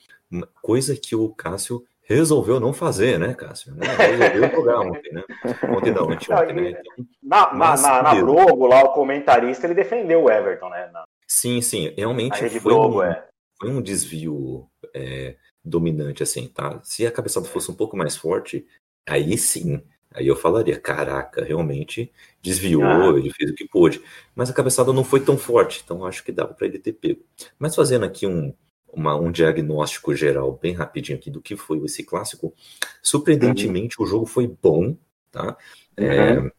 coisa que o Cássio resolveu não fazer, né, Cássio? Né? Resolveu jogar ontem, né? Ontem não, anteontem, né? Então, Na, Mas, na, na. Globo, lá, o comentarista, ele defendeu o Everton, né? Na, sim, sim, realmente foi Globo, um, é. foi um desvio é, dominante, assim, tá? Se a cabeçada fosse um pouco mais forte, aí sim, aí eu falaria, caraca, realmente desviou, Ah. ele fez o que pôde. Mas a cabeçada não foi tão forte, então acho que dava para ele ter pego. Mas fazendo aqui um, uma- um diagnóstico geral bem rapidinho aqui do que foi esse clássico, surpreendentemente o jogo foi bom, tá? É,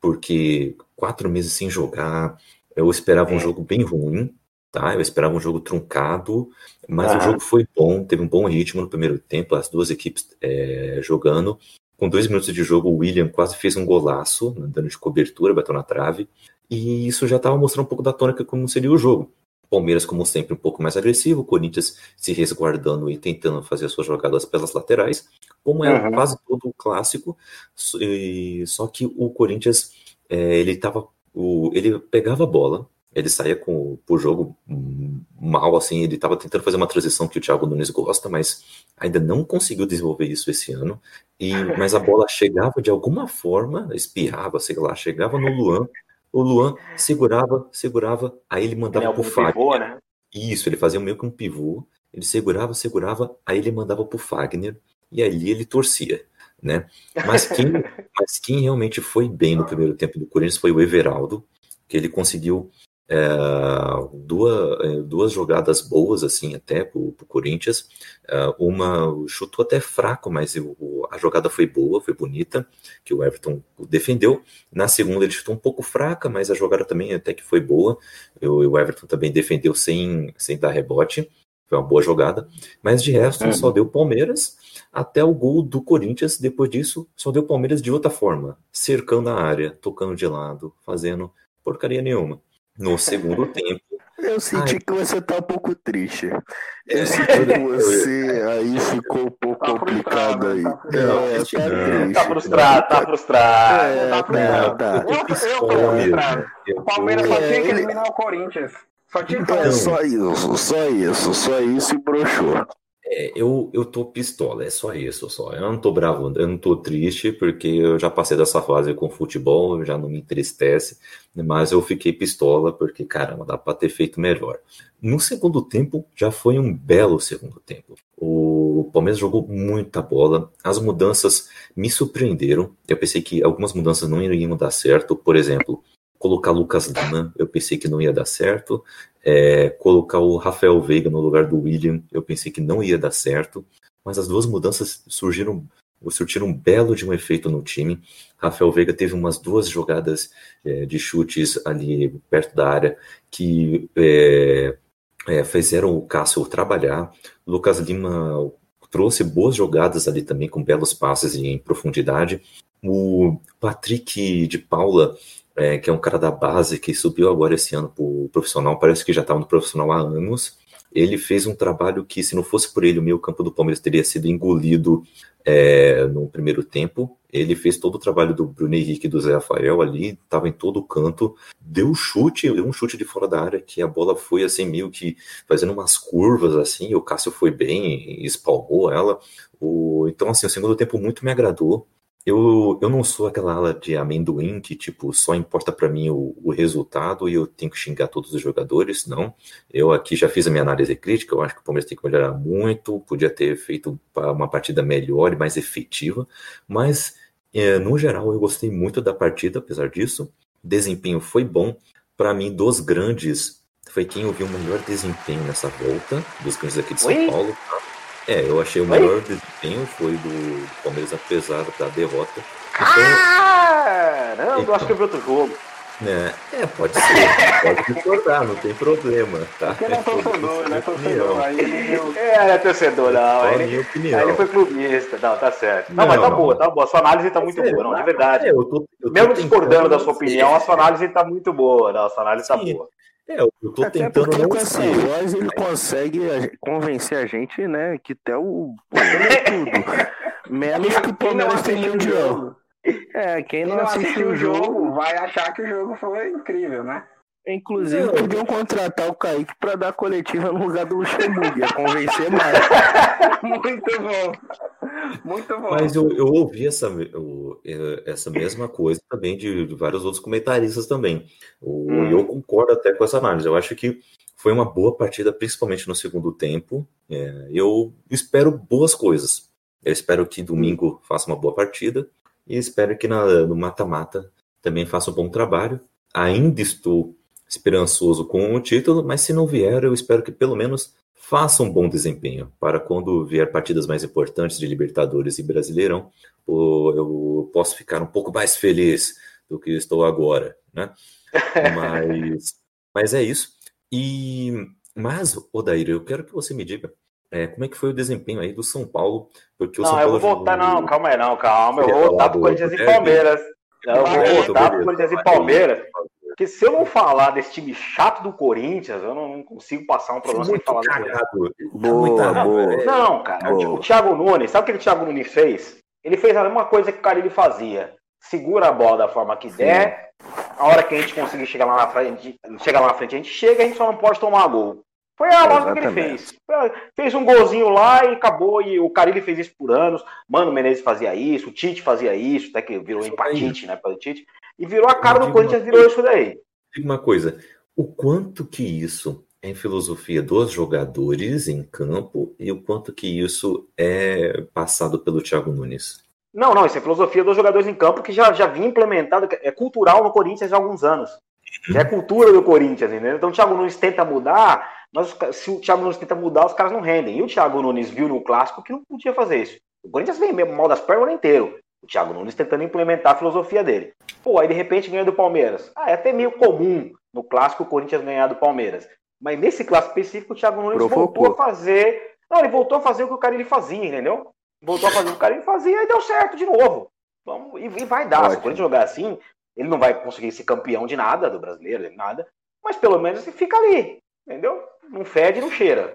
porque quatro meses sem jogar, eu esperava um É. jogo bem ruim, tá? Eu esperava um jogo truncado, mas o Aham. jogo foi bom, teve um bom ritmo no primeiro tempo, as duas equipes é, jogando. Com dois minutos de jogo, o William quase fez um golaço, dando de cobertura, bateu na trave, e isso já estava mostrando um pouco da tônica como seria o jogo. Palmeiras, como sempre, um pouco mais agressivo, o Corinthians se resguardando e tentando fazer as suas jogadas pelas laterais, como é Uhum. quase todo o clássico, só que o Corinthians, é, ele tava, o, ele pegava a bola, ele saía com o jogo mal, assim, ele estava tentando fazer uma transição que o Thiago Nunes gosta, mas ainda não conseguiu desenvolver isso esse ano, e, mas a bola chegava de alguma forma, espirrava, sei lá, chegava no Luan, o Luan segurava, segurava, aí ele mandava pro algum Fagner. pivô, né? Isso, ele fazia meio que um pivô, ele segurava, segurava, aí ele mandava pro Fagner, e ali ele torcia, né? Mas quem, mas quem realmente foi bem no primeiro tempo do Corinthians foi o Everaldo, que ele conseguiu é, duas, é, duas jogadas boas, assim, até pro, pro Corinthians. É, uma chutou até fraco, mas o- a jogada foi boa, foi bonita, que o Everton defendeu. Na segunda ele chutou um pouco fraca, mas a jogada também até que foi boa. O, o Everton também defendeu sem, sem dar rebote. Foi uma boa jogada. Mas de resto, Uhum. só deu Palmeiras até o gol do Corinthians. Depois disso, só deu Palmeiras de outra forma, cercando a área, tocando de lado, fazendo porcaria nenhuma. No segundo tempo, Eu senti Ai. que você tá um pouco triste. É. Eu senti que você aí ficou um pouco Tá complicado aí. tá frustrado. É, tá triste. Tá frustrado, tá frustrado. É, tá frustrado. tá. Eu, eu tô frustrado. O Palmeiras só tinha que É, eliminar o Corinthians. Só tinha que É fazer só isso, só isso, só isso e broxou. É, eu, eu tô pistola, é só isso, só. Eu não tô bravo, eu não tô triste, porque eu já passei dessa fase com futebol, já não me entristece, mas eu fiquei pistola, porque, caramba, dá pra ter feito melhor. No segundo tempo, já foi um belo segundo tempo. O Palmeiras jogou muita bola, as mudanças me surpreenderam. Eu pensei que algumas mudanças não iriam dar certo, por exemplo, colocar Lucas Lima, eu pensei que não ia dar certo. É, colocar o Rafael Veiga no lugar do William, eu pensei que não ia dar certo, mas as duas mudanças surgiram, surtiram um belo de um efeito no time. Rafael Veiga teve umas duas jogadas é, de chutes ali perto da área que é, é, fizeram o Cássio trabalhar. Lucas Lima trouxe boas jogadas ali também, com belos passes em profundidade. O Patrick de Paula é, que é um cara da base que subiu agora esse ano para o profissional, parece que já estava no profissional há anos. Ele fez um trabalho que, se não fosse por ele, o meio campo do Palmeiras teria sido engolido é, no primeiro tempo. Ele fez todo o trabalho do Bruno Henrique e do Zé Rafael ali, estava em todo canto, deu um chute, deu um chute de fora da área, que a bola foi assim, meio que fazendo umas curvas assim, o Cássio foi bem, espalmou ela. O, então, assim, o segundo tempo muito me agradou. Eu, eu não sou aquela ala de amendoim que, tipo, só importa para mim o, o, resultado e eu tenho que xingar todos os jogadores, não. Eu aqui já fiz a minha análise crítica, eu acho que o Palmeiras tem que melhorar muito, podia ter feito uma partida melhor e mais efetiva, mas, é, no geral, eu gostei muito da partida, apesar disso. Desempenho foi bom. Para mim, dos grandes foi quem ouviu o melhor desempenho nessa volta dos cães aqui de São Oi? Paulo. tá? É, eu achei o melhor desempenho foi do Palmeiras, apesar da derrota. Então, Caramba, eu acho que eu vi outro jogo. né, é, pode ser, pode discordar, não tem problema, tá? Porque ele é torcedor, ele é torcedor. Aí ele. É, ele é torcedor, não. Ele, minha opinião. aí ele foi clubista. Não, tá certo. Não, Não, mas tá não, boa, não. tá boa. Sua análise tá muito boa, não, de verdade. É, eu tô, eu tô Mesmo discordando da sua não opinião, a sua análise tá muito boa. Não, a sua análise tá Sim. boa. É, eu tô Até tentando não com essa ser. voz ele consegue a- convencer a gente, né, que até o é tudo. Menos que o Palmeiras tem mundial. jogo, É, quem quem não não assistiu o jogo, jogo vai achar que o jogo foi incrível, né? Inclusive Não. podiam contratar o Kaique pra dar coletiva no lugar do Luxemburgo, ia convencer mais. Muito bom. Muito bom. Mas eu, eu ouvi essa, o- eh, essa mesma coisa também de, de vários outros comentaristas também. O- Hum. E eu concordo até com essa análise. Eu acho que foi uma boa partida, principalmente no segundo tempo. É, eu espero boas coisas. Eu espero que domingo faça uma boa partida e espero que na- no mata-mata também faça um bom trabalho. Ainda estou esperançoso com o título, mas se não vier, eu espero que pelo menos faça um bom desempenho para quando vier partidas mais importantes de Libertadores e Brasileirão, eu posso ficar um pouco mais feliz do que estou agora, né? Mas, mas é isso. E mas, Odair, eu quero que você me diga é, como é que foi o desempenho aí do São Paulo, porque o Não, São eu Paulo vou voltar, jogou- não, calma aí, não, calma. Eu vou falar voltar pro do- Corinthians e? Palmeiras. Eu vou voltar pro. Corinthians e Palmeiras. Porque se eu não falar desse time chato do Corinthians, eu não consigo passar um programa sem muito falar do Corinthians. cagado. Boa, Muita- boa. é, Não, cara, Boa. o Thiago Nunes, sabe o que o Thiago Nunes fez? Ele fez a mesma coisa que o Carilli fazia. Segura a bola da forma que der. A hora que a gente conseguir chegar lá na frente, chegar lá na frente, a gente chega, a gente só não pode tomar gol. Foi a lógica que ele fez. Fez um golzinho lá e acabou. E o Carilli fez isso por anos. Mano Menezes fazia isso, o Tite fazia isso, até que virou empatite, né, pelo Tite. E virou a cara do Corinthians, uma virou isso daí. Diga uma coisa, o quanto que isso é em filosofia dos jogadores em campo e o quanto que isso é passado pelo Thiago Nunes? Não, não, isso é filosofia dos jogadores em campo que já, já vinha implementado, é cultural no Corinthians há alguns anos. Já é cultura do Corinthians, entendeu? Então o Thiago Nunes tenta mudar, mas se o Thiago Nunes tenta mudar, os caras não rendem. E o Thiago Nunes viu no clássico que não podia fazer isso. O Corinthians vem mesmo mal das pernas o ano inteiro. O Thiago Nunes tentando implementar a filosofia dele. Pô, aí de repente ganha do Palmeiras. Ah, é até meio comum no clássico o Corinthians ganhar do Palmeiras. Mas nesse clássico específico, o Thiago Nunes Provocou. voltou a fazer. Não, ele voltou a fazer o que o cara ele fazia, entendeu? Voltou a fazer o que o cara ele fazia e deu certo de novo. Vamos, e, e vai dar. Se o Ótimo. Corinthians jogar assim, ele não vai conseguir ser campeão de nada, do brasileiro, de nada. Mas pelo menos ele fica ali, entendeu? Não fede, não cheira.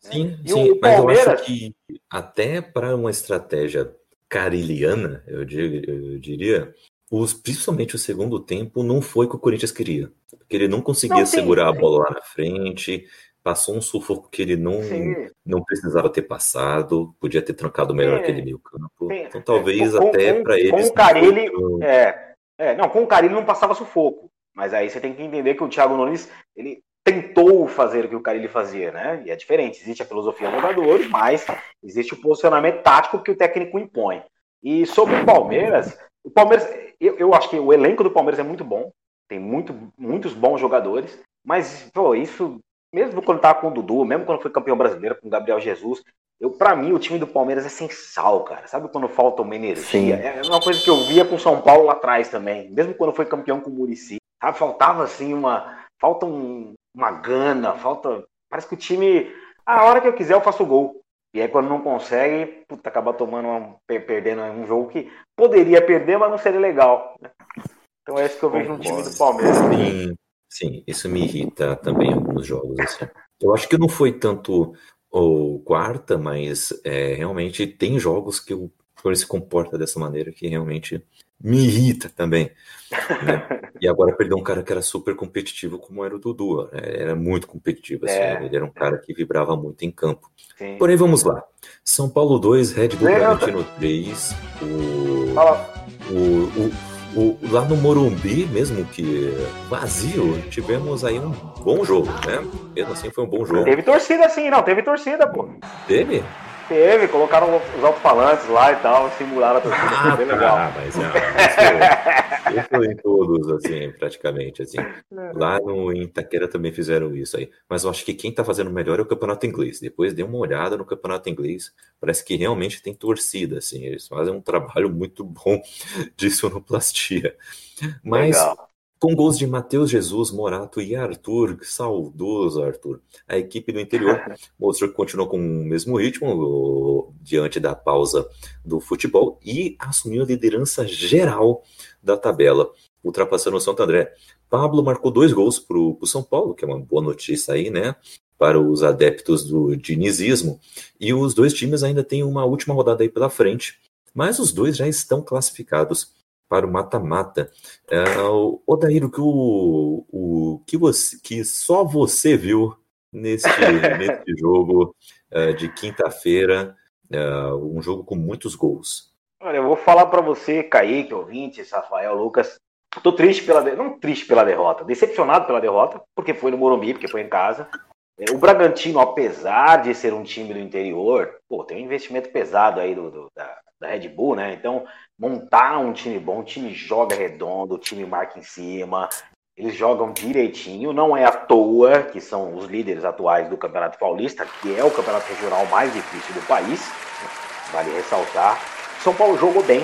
Sim, E sim, o mas eu Palmeiras- acho que até para uma estratégia cariliana, eu diria, eu diria, os, principalmente o segundo tempo, não foi o que o Corinthians queria. Porque ele não conseguia Não, sim, segurar sim. a bola lá na frente, passou um sufoco que ele não, Sim. não precisava ter passado, podia ter trancado melhor aquele meio campo. Então talvez Com- até para eles. com o tão- É, é, não, com o Carilli não passava sufoco. Mas aí você tem que entender que o Thiago Nunes, ele tentou fazer o que o Carilli fazia, né? E é diferente. Existe a filosofia do jogador, mas existe o posicionamento tático que o técnico impõe. E sobre o Palmeiras, o Palmeiras, eu, eu acho que o elenco do Palmeiras é muito bom. Tem muito, muitos bons jogadores. Mas, pô, isso, mesmo quando tava com o Dudu, mesmo quando foi campeão brasileiro com o Gabriel Jesus, eu, para mim, o time do Palmeiras é sem sal, cara. Sabe quando falta uma energia? Sim. É uma coisa que eu via com o São Paulo lá atrás também. Mesmo quando foi campeão com o Murici. Sabe? Faltava assim uma. Falta um- uma gana, falta. Parece que o time. A hora que eu quiser, eu faço gol. E aí, quando não consegue, puta, acaba tomando uma, per- perdendo um jogo que poderia perder, mas não seria legal. né? Então é isso que eu vejo no time do Palmeiras. Sim, sim, isso me irrita também em alguns jogos. Assim. Eu acho que não foi tanto o quarta, mas é, realmente tem jogos que o Corinthians se comporta dessa maneira que realmente me irrita também. né? E agora perdeu um cara que era super competitivo, como era o Dudu. né? Era muito competitivo, assim, É. ele era um cara que vibrava muito em campo. Sim. Porém, vamos lá. São Paulo 2, Red Bull Bragantino 3. O, o, o, o- lá no Morumbi, mesmo que vazio, tivemos aí um bom jogo, né? Mesmo assim, foi um bom jogo. Teve torcida sim, não, teve torcida, pô. Teve? Teve, colocaram os alto-falantes lá e tal, simularam a torcida, Ah, foi bem legal. tá, mas ah, isso, isso em todos, assim, praticamente, assim. Lá no Itaquera também fizeram isso aí. Mas eu acho que quem tá fazendo melhor é o campeonato inglês. Depois dê uma olhada no campeonato inglês. Parece que realmente tem torcida, assim. Eles fazem um trabalho muito bom de sonoplastia. Mas Legal. Com gols de Matheus Jesus, Morato e Arthur, saudoso Arthur, a equipe do interior mostrou que continuou com o mesmo ritmo diante da pausa do futebol e assumiu a liderança geral da tabela, ultrapassando o Santo André. Pablo marcou dois gols para o São Paulo, que é uma boa notícia aí, né? Para os adeptos do dinizismo. E os dois times ainda têm uma última rodada aí pela frente, mas os dois já estão classificados para o mata-mata. É, o Odair, o que, o, o, que, você, que só você viu neste, neste jogo é, de quinta-feira, é, um jogo com muitos gols. Olha, eu vou falar pra você, Kaique, ouvintes, Rafael, Lucas. Tô triste pela de- não triste pela derrota, decepcionado pela derrota, porque foi no Morumbi, porque foi em casa. É, O Bragantino, apesar de ser um time do interior, pô, tem um investimento pesado aí do, do- da, Red Bull, né? Então, montar um time bom, o time joga redondo, o time marca em cima, eles jogam direitinho, não é à toa que são os líderes atuais do Campeonato Paulista, que é o campeonato regional mais difícil do país, vale ressaltar. São Paulo jogou bem,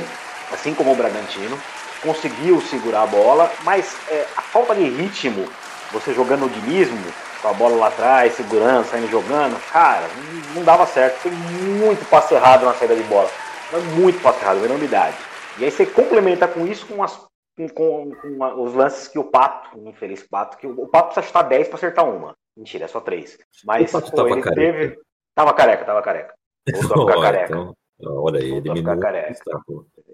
assim como o Bragantino, conseguiu segurar a bola, mas é, a falta de ritmo, você jogando no dinismo, com a bola lá atrás, segurando, saindo jogando, cara, não, dava certo. Foi muito passe errado na saída de bola. Foi muito passe errado, uma enormidade. E aí você complementa com isso com, as, com, com- com os lances que o Pato, o infeliz Pato, que o, o Pato precisa chutar 10 para acertar uma. Mentira, é só 3. Mas O Pato pô, tava ele careca. teve. Tava careca, tava careca. Voltou a ficar Ó, careca. então, olha aí, eliminou ficar careca.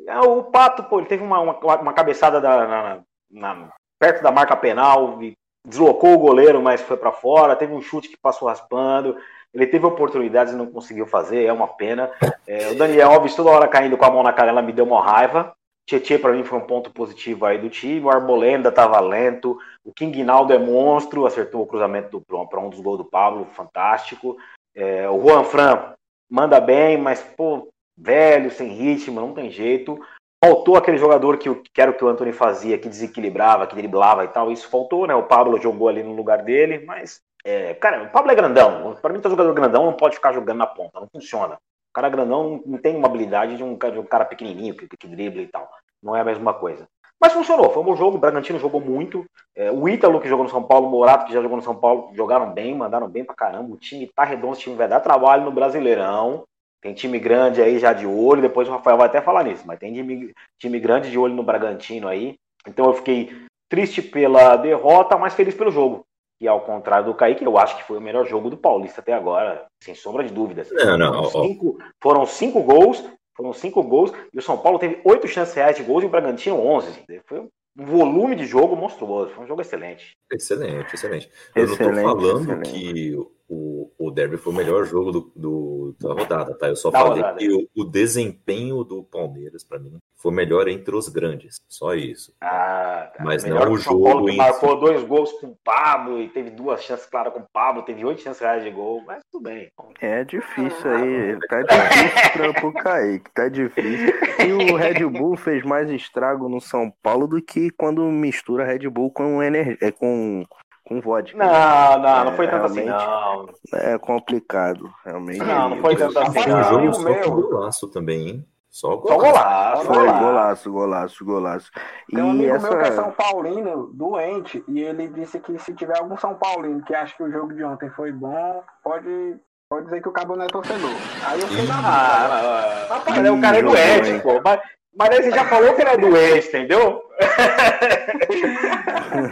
É, O Pato, pô, ele teve uma, uma, uma cabeçada da- na- na- perto da marca penal, e deslocou o goleiro, mas foi pra fora. Teve um chute que passou raspando. Ele teve oportunidades e não conseguiu fazer, é uma pena. É, o Daniel Alves toda hora caindo com a mão na canela me deu uma raiva. Tietê para mim foi um ponto positivo aí do time. O Arbolenda tava lento. O King Naldo é monstro, acertou o cruzamento para um dos gols do Pablo, fantástico. É, o Juan Fran manda bem, mas pô, velho, sem ritmo, não tem jeito. Faltou aquele jogador que, que era o que o Anthony fazia, que desequilibrava, que driblava e tal. Isso faltou, né? O Pablo jogou ali no lugar dele, mas, é, cara, o Pablo é grandão. Para mim, todo jogador grandão não pode ficar jogando na ponta, não funciona. O cara grandão não- tem uma habilidade de um, de um cara pequenininho, que, que dribla e tal. Não é a mesma coisa. Mas funcionou, foi um bom jogo. O Bragantino jogou muito. É, o Ítalo, que jogou no São Paulo, o Morato, que já jogou no São Paulo, jogaram bem, mandaram bem pra caramba. O time tá redondo, o time vai dar trabalho no Brasileirão. Tem time grande aí já de olho, depois o Rafael vai até falar nisso, mas tem time, time grande de olho no Bragantino aí. Então eu fiquei triste pela derrota, mas feliz pelo jogo. E ao contrário do Kaique, eu acho que foi o melhor jogo do Paulista até agora, sem sombra de dúvidas. Não, não, foram, cinco, foram cinco gols, foram cinco gols, e o São Paulo teve oito chances reais de gols e o Bragantino 11. Foi um volume de jogo monstruoso, foi um jogo excelente. Excelente, excelente. Eu não Excelente, tô falando excelente. que o, o Derby foi o melhor jogo do, do- da rodada, tá? Eu só Da falei rodada. que o, o desempenho do Palmeiras, pra mim, foi melhor entre os grandes. Só isso. Ah, tá. Mas Melhor não o São Paulo jogo que em marcou dois gols com o Pablo e teve duas chances claras com o Pablo, teve oito chances reais de gol, mas tudo bem. É difícil aí, tá difícil pra, pro Kaique, tá difícil. E o Red Bull fez mais estrago no São Paulo do que quando mistura Red Bull com, ener... é, com, com vodka. Não, não, não É, foi tanto assim, não. É complicado, realmente. Não, não foi tanto assim, Foi um jogo só meu. com golaço também, hein? Só Só golaço. golaço, Foi golaço. golaço, golaço, golaço. Tem um E amigo essa. meu que é São Paulino, doente, e ele disse que se tiver algum São Paulino que acha que o jogo de ontem foi bom, pode, pode dizer que o Cabo não é torcedor. Aí eu fiquei na. Ah, o cara é doente, pô. Mas, mas aí você já falou que ele é doente, entendeu?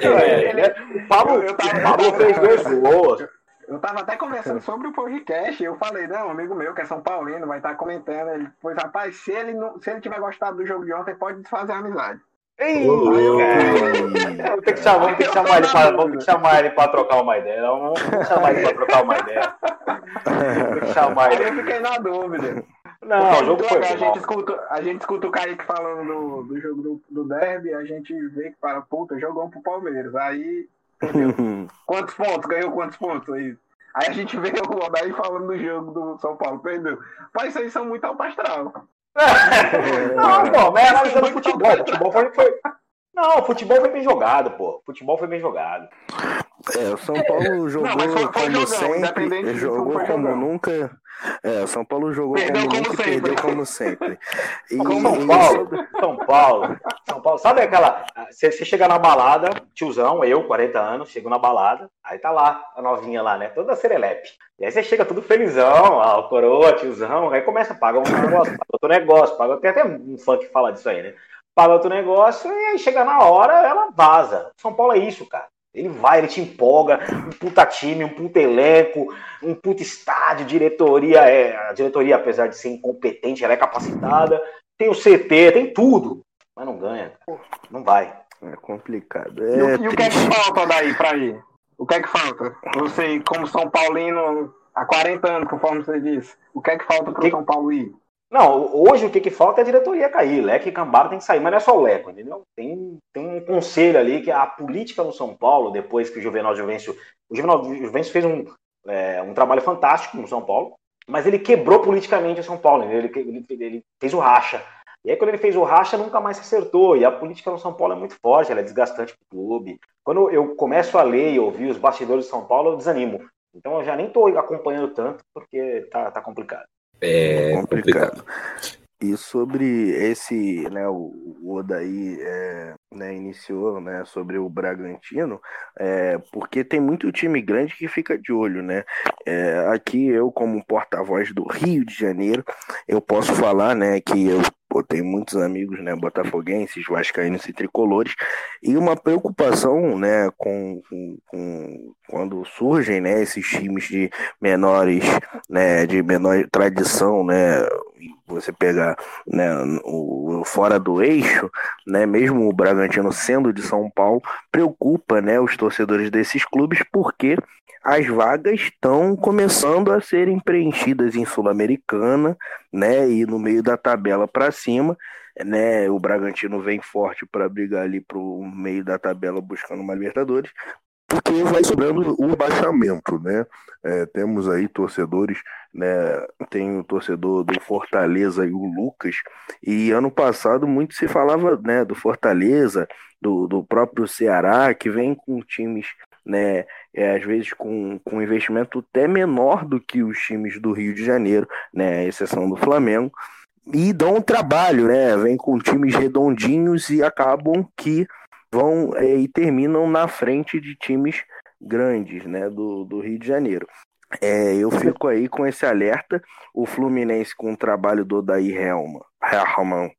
É, ele é- o Pablo, Eu- eu tava- o Pablo fez dois gols. Eu tava até conversando sobre o podcast eu falei, não, um amigo meu que é São Paulino vai estar comentando. Ele, pois rapaz, se ele, não, se ele tiver gostado do jogo de ontem, pode desfazer a amizade. Vamos ter que chamar, ter que chamar ele pra, vamos ter que chamar ele pra trocar uma ideia. Vamos, vamos chamar ele pra trocar uma ideia. Ter que chamar ele. eu fiquei na dúvida. Não, Porque o jogo foi legal, a gente escuta, a gente escuta o Kaique falando do, do jogo do, do derby, a gente vê que fala, puta, jogou pro Palmeiras. Aí, quantos pontos? Ganhou quantos pontos aí? Aí a gente vê o Odaí falando do jogo do São Paulo, perdeu. Mas isso aí são muito alto astral. não, pô, mas é analisando futebol. Futebol foi, foi. Não, futebol foi bem jogado, pô. Futebol foi bem jogado. É, o São Paulo jogou não, foi, foi como jogão, sempre, jogou como jogão. nunca. É, o São Paulo jogou perdeu como, como nunca sempre. perdeu como sempre. E, São Paulo, São Paulo, São Paulo. Sabe aquela. Você, você chega na balada, tiozão, eu, 40 anos, chego na balada, aí tá lá, a novinha lá, né? Toda serelepe. E aí você chega tudo felizão, ó, coroa, tiozão, aí começa, paga um negócio, paga outro negócio, paga. Tem até um fã que fala disso aí, né? Paga outro negócio e aí chega na hora, ela vaza. São Paulo é isso, cara. Ele vai, ele te empolga, um puta time, um puta elenco, um puta estádio, diretoria, é, a diretoria, apesar de ser incompetente, ela é capacitada, tem o CT, tem tudo, mas não ganha, não vai. É complicado. É e, o, e o que é que falta daí pra ir? O que é que falta? Você, como São Paulino, há 40 anos, conforme você disse, o que é que falta pro que... São Paulo ir? Não, hoje o que, que falta é a diretoria cair. Leque e Cambara tem que sair, mas não é só o Leco, entendeu? Tem, tem um conselho ali que a política no São Paulo, depois que o Juvenal Juvencio. O Juvenal Juvencio fez um, é, um trabalho fantástico no São Paulo, mas ele quebrou politicamente o São Paulo, ele, ele, ele, fez o racha. E aí, quando ele fez o racha, nunca mais se acertou. E a política no São Paulo é muito forte, ela é desgastante para o clube. Quando eu começo a ler e ouvir os bastidores de São Paulo, eu desanimo. Então eu já nem estou acompanhando tanto, porque tá, tá complicado. É, complicado. complicado. E sobre esse, né, o, o Odaí é, né, iniciou né, sobre o Bragantino, é, porque tem muito time grande que fica de olho, né? É, aqui eu, como porta-voz do Rio de Janeiro, eu posso falar, né, que eu Pô, muitos amigos, né, botafoguenses, vascaínos e tricolores, e uma preocupação, né, com, com, com, quando surgem, né, esses times de menores, né, de menor tradição, né, você pegar, né, o, fora do eixo, né, mesmo o Bragantino sendo de São Paulo, preocupa, né, os torcedores desses clubes, porque as vagas estão começando a serem preenchidas em Sul-Americana, né? E no meio da tabela para cima, né? O Bragantino vem forte para brigar ali para o meio da tabela buscando uma Libertadores, porque vai sobrando o baixamento, né? É, temos aí torcedores, né? Tem o torcedor do Fortaleza e o Lucas, e ano passado muito se falava, né? Do Fortaleza, do, do próprio Ceará, que vem com times né? É, às vezes com, com investimento até menor do que os times do Rio de Janeiro, né? exceção do Flamengo, e dão um trabalho, né? Vem com times redondinhos e acabam que vão é, e terminam na frente de times grandes, né? Do, do Rio de Janeiro. É, eu fico aí com esse alerta. O Fluminense com o trabalho do Odair Helman,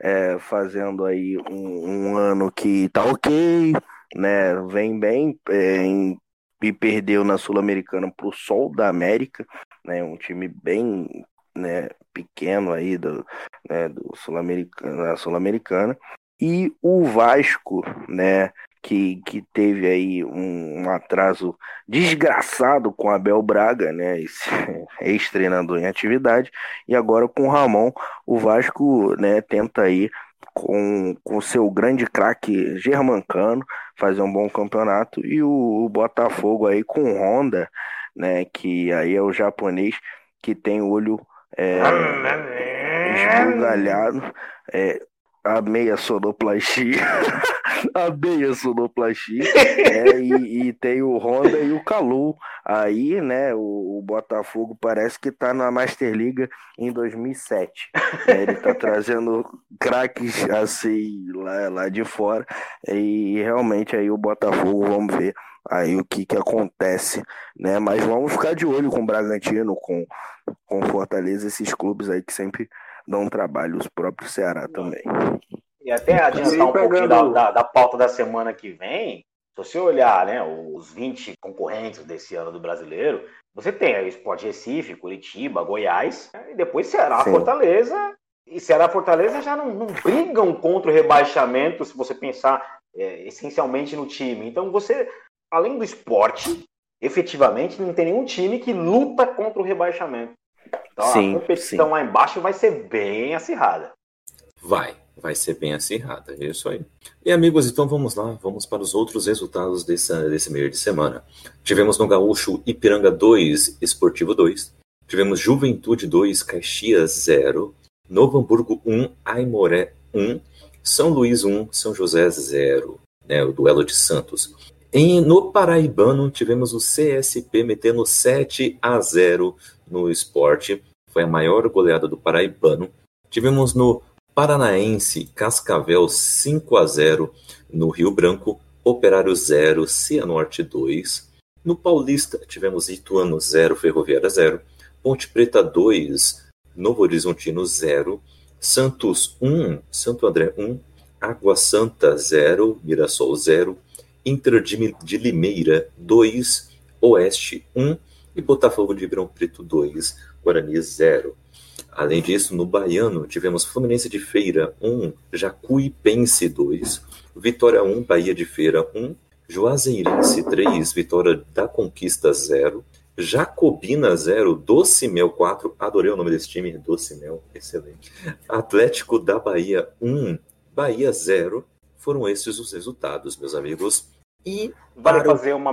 é, fazendo aí um, um ano que tá ok, né? Vem bem é, em, e perdeu na Sul-Americana para o Sol da América, né? Um time bem né, pequeno aí do, né, do Sul-Americana, Sul-Americana. E o Vasco, né? Que, que teve aí um, um atraso desgraçado com Abel Braga, né? Ex-treinador em atividade, e agora com o Ramon, o Vasco né, tenta aí com o seu grande craque Germancano, fazer um bom campeonato, e o, o, Botafogo aí com Honda, né, que aí é o japonês que tem olho é, esbugalhado, é, a meia sonoplastia, a meia sonoplastia, é, e, e, tem o Honda e o Calu. Aí, né, o, o, Botafogo parece que tá na Master Liga em 2007. É, ele tá trazendo craques assim lá, lá de fora, e realmente aí o Botafogo, vamos ver aí o que que acontece, né? Mas vamos ficar de olho com o Bragantino, com, com Fortaleza, esses clubes aí que sempre dão um trabalho, os próprios Ceará também. E até adiantar um pouquinho da, da, da, pauta da semana que vem, se você olhar né, os 20 concorrentes desse ano do brasileiro, você tem o Sport Recife, Curitiba, Goiás, né, e depois Ceará, Sim. Fortaleza. E Ceará e Fortaleza já não, não, brigam contra o rebaixamento, se você pensar é, essencialmente no time. Então você, além do esporte, efetivamente não tem nenhum time que luta contra o rebaixamento. Então sim, a competição sim. lá embaixo vai ser bem acirrada. Vai, vai ser bem acirrada. É isso aí. E amigos, então vamos lá, vamos para os outros resultados desse, desse meio de semana. Tivemos no Gaúcho Ipiranga 2, Esportivo 2. Tivemos Juventude 2, Caxias 0. Novo Hamburgo 1, Aimoré 1. São Luís 1, São José 0. Né, o duelo de Santos. Em, no Paraibano, tivemos o CSP metendo 7 a 0 no esporte. Foi a maior goleada do Paraibano. Tivemos no Paranaense, Cascavel 5 a 0 no Rio Branco, Operário 0, Cianorte 2. No Paulista, tivemos Ituano 0, Ferroviária 0. Ponte Preta 2, Novo Horizontino 0. Santos 1, Santo André 1. Água Santa 0, Mirassol 0. Inter de Limeira 2, Oeste 1 e Botafogo de Ribeirão Preto 2, Guarani 0. Além disso, no Baiano, tivemos Fluminense de Feira 1, Jacuipense 2, Vitória 1, Bahia de Feira 1, Juazeirense 3, Vitória da Conquista 0, Jacobina 0, Doce Mel 4, adorei o nome desse time, Doce Mel, excelente. Atlético da Bahia 1, Bahia 0, foram esses os resultados, meus amigos. E vale para... fazer uma.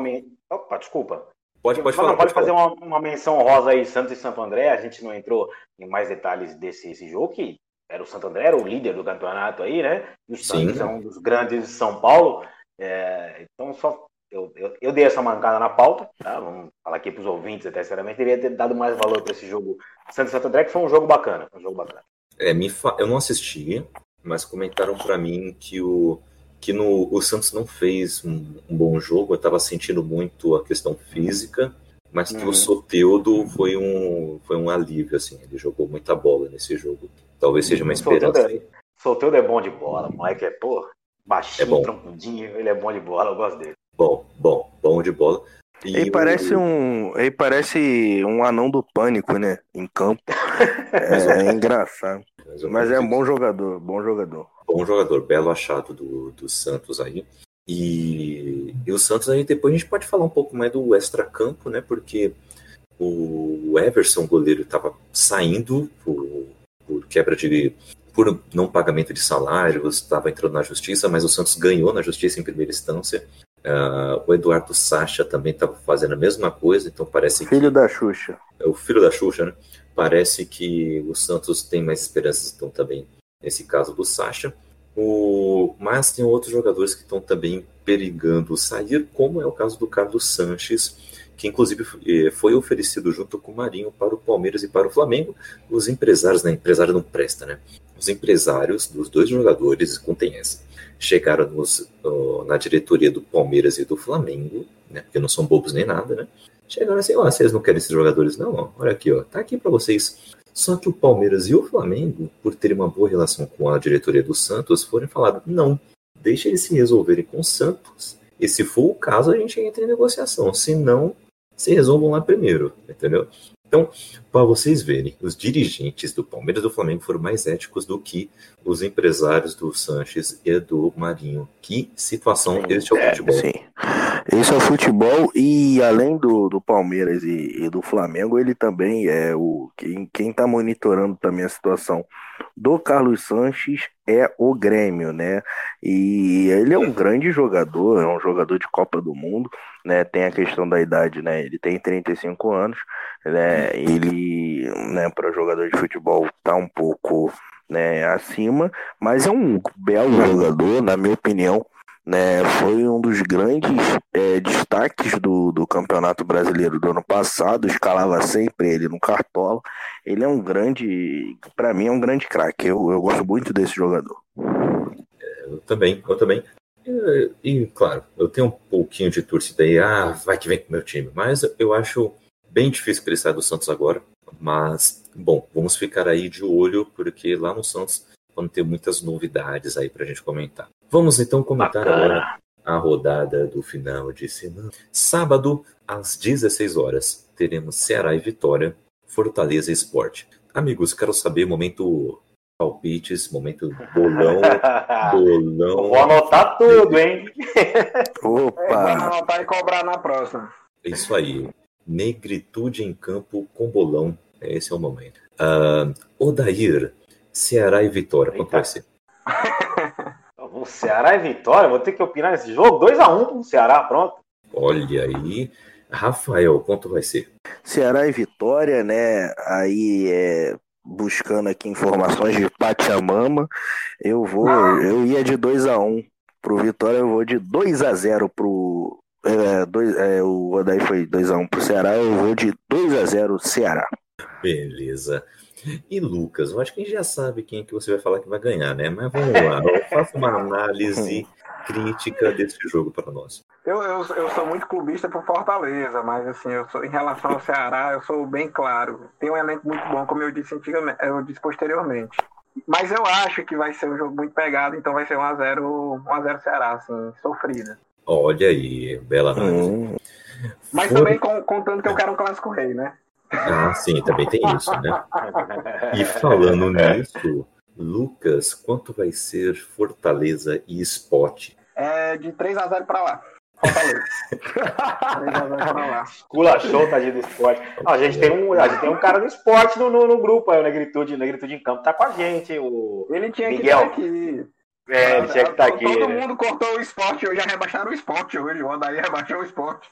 Opa, desculpa. Pode, pode falar. Pode, pode fazer uma, uma, menção rosa aí, Santos e Santo André. A gente não entrou em mais detalhes desse jogo, que era o Santo André, era o líder do campeonato aí, né? E o Santos é um dos grandes de São Paulo. É, então, só eu, eu, eu, dei essa mancada na pauta, tá? Vamos falar aqui para os ouvintes, até sinceramente, deveria ter dado mais valor para esse jogo Santos e Santo André, que foi um jogo bacana. Um jogo bacana. É, me fa... Eu não assisti, mas comentaram para mim que o que no, o Santos não fez um, um bom jogo, eu estava sentindo muito a questão física, mas que uhum. o Soteudo foi um, foi um alívio, assim, ele jogou muita bola nesse jogo. Talvez seja uma esperança. Soteudo é, é bom de bola, o Mike é, pô, baixinho, é bom. troncudinho, ele é bom de bola, eu gosto dele. Bom, bom, bom de bola. E ele parece um. Ele parece um anão do pânico, né? Em campo. é, é engraçado. Mas é um bom jogador, bom jogador. Bom jogador, belo achado do, do Santos aí. E, e o Santos aí depois a gente pode falar um pouco mais do extra-campo, né? Porque o Everson, goleiro, estava saindo por, por, quebra de. por não pagamento de salários, estava entrando na justiça, mas o Santos ganhou na justiça em primeira instância. Uh, o Eduardo Sacha também estava fazendo a mesma coisa, então parece filho que... da Xuxa. É o filho da Xuxa, né? Parece que o Santos tem mais esperanças, então também nesse caso do Sacha. O... Mas tem outros jogadores que estão também perigando sair, como é o caso do Carlos Sanches, que inclusive eh, foi oferecido junto com o Marinho para o Palmeiras e para o Flamengo. Os empresários, né? Empresário não presta, né? Os empresários dos dois jogadores, contém essa, chegaram nos, na diretoria do Palmeiras e do Flamengo, né? Porque não são bobos nem nada, né? Chegaram assim, ó, oh, vocês não querem esses jogadores, não? Ó, olha aqui, ó, tá aqui para vocês. Só que o Palmeiras e o Flamengo, por terem uma boa relação com a diretoria do Santos, foram falados: não, deixa eles se resolverem com o Santos. E se for o caso, a gente entra em negociação. Se não, se resolvam lá primeiro, entendeu? Então, para vocês verem, os dirigentes do Palmeiras e do Flamengo foram mais éticos do que os empresários do Sanches e do Marinho. Que situação este é o futebol. sim. Esse é o futebol e além do, do Palmeiras e, e do Flamengo, ele também é o quem, quem tá monitorando também a situação do Carlos Sanches é o Grêmio, né? E ele é um grande jogador, é um jogador de Copa do Mundo, né? Tem a questão da idade, né? Ele tem 35 anos, né? Ele, né, para jogador de futebol tá um pouco, né, acima, mas é um belo jogador, na minha opinião né, foi um dos grandes é, destaques do, do Campeonato Brasileiro do ano passado, escalava sempre ele no Cartola. Ele é um grande, para mim é um grande craque, eu, eu gosto muito desse jogador. Eu também, eu também. E, e, claro, eu tenho um pouquinho de torcida aí, ah, vai que vem com o meu time, mas eu acho bem difícil que ele saia do Santos agora. Mas, bom, vamos ficar aí de olho, porque lá no Santos vão ter muitas novidades aí pra gente comentar. Vamos então comentar Bacana. agora a rodada do final de semana. Sábado, às 16 horas, teremos Ceará e Vitória, Fortaleza Esporte. Amigos, quero saber momento palpites, momento bolão, bolão. Vou anotar tudo, hein? Opa! É, anotar e cobrar na próxima. Isso aí. Negritude em campo com bolão. Esse é o momento. Uh, Odair, Ceará e Vitória. Quanto vai ser? O Ceará e Vitória, vou ter que opinar nesse jogo. 2x1 pro Ceará, pronto. Olha aí. Rafael, quanto vai ser? Ceará e Vitória, né? Aí é, buscando aqui informações de Pachamama, eu vou, eu ia de 2 a 1 pro Vitória, eu vou de 2 a 0 pro é, dois, é, o Odaí foi 2 a 1 pro Ceará, eu vou de 2 a 0 Ceará. Beleza. E Lucas, eu acho que a gente já sabe quem é que você vai falar que vai ganhar, né? Mas vamos lá, faça uma análise crítica desse jogo para nós. Eu, eu, eu sou muito clubista por Fortaleza, mas assim, eu sou, em relação ao Ceará, eu sou bem claro. Tem um elenco muito bom, como eu disse antigamente, eu disse posteriormente. Mas eu acho que vai ser um jogo muito pegado, então vai ser 1x0 1x0 Ceará, assim, sofrida. Olha aí, bela análise. Hum. Mas For... também contando que eu quero um clássico rei, né? Ah, sim, também tem isso, né? E falando nisso, Lucas, quanto vai ser Fortaleza e Spot? É de 3 a 0 para lá. Fortaleza. 3 a 0 para lá. Culachou, tadinho do esporte. a, gente tem um, a gente tem um cara do esporte no, no, no grupo, aí, o Negritude, o Negritude em Campo tá com a gente. O ele tinha Miguel. que estar aqui. É, ele tinha que estar tá aqui. Todo né? mundo cortou o esporte hoje, já rebaixaram o esporte hoje. O Andaí rebaixou o esporte.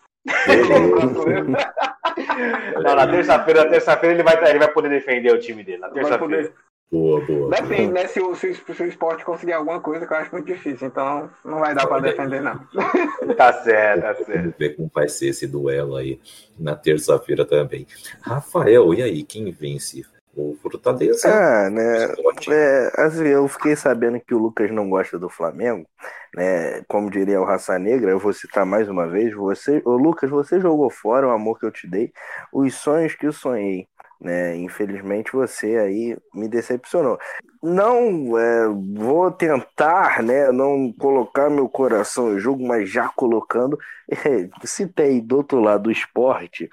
Não, na terça-feira, na terça-feira ele vai, ele vai poder defender o time dele. Na terça-feira. Boa, boa. Depende, né? Se o, se, se o esporte conseguir alguma coisa, que eu acho muito difícil. Então, não vai dar para defender, não. tá certo, tá certo. Vamos ver como vai ser esse duelo aí na terça-feira também. Rafael, e aí? Quem vence? O Fortaleza? Ah, né? É, assim, eu fiquei sabendo que o Lucas não gosta do Flamengo, né? Como diria o Raça Negra, eu vou citar mais uma vez. Você, o Lucas, você jogou fora o amor que eu te dei, os sonhos que eu sonhei. Né? Infelizmente você aí me decepcionou. Não é, vou tentar, né, não colocar meu coração em jogo, mas já colocando, é, citei do outro lado do esporte,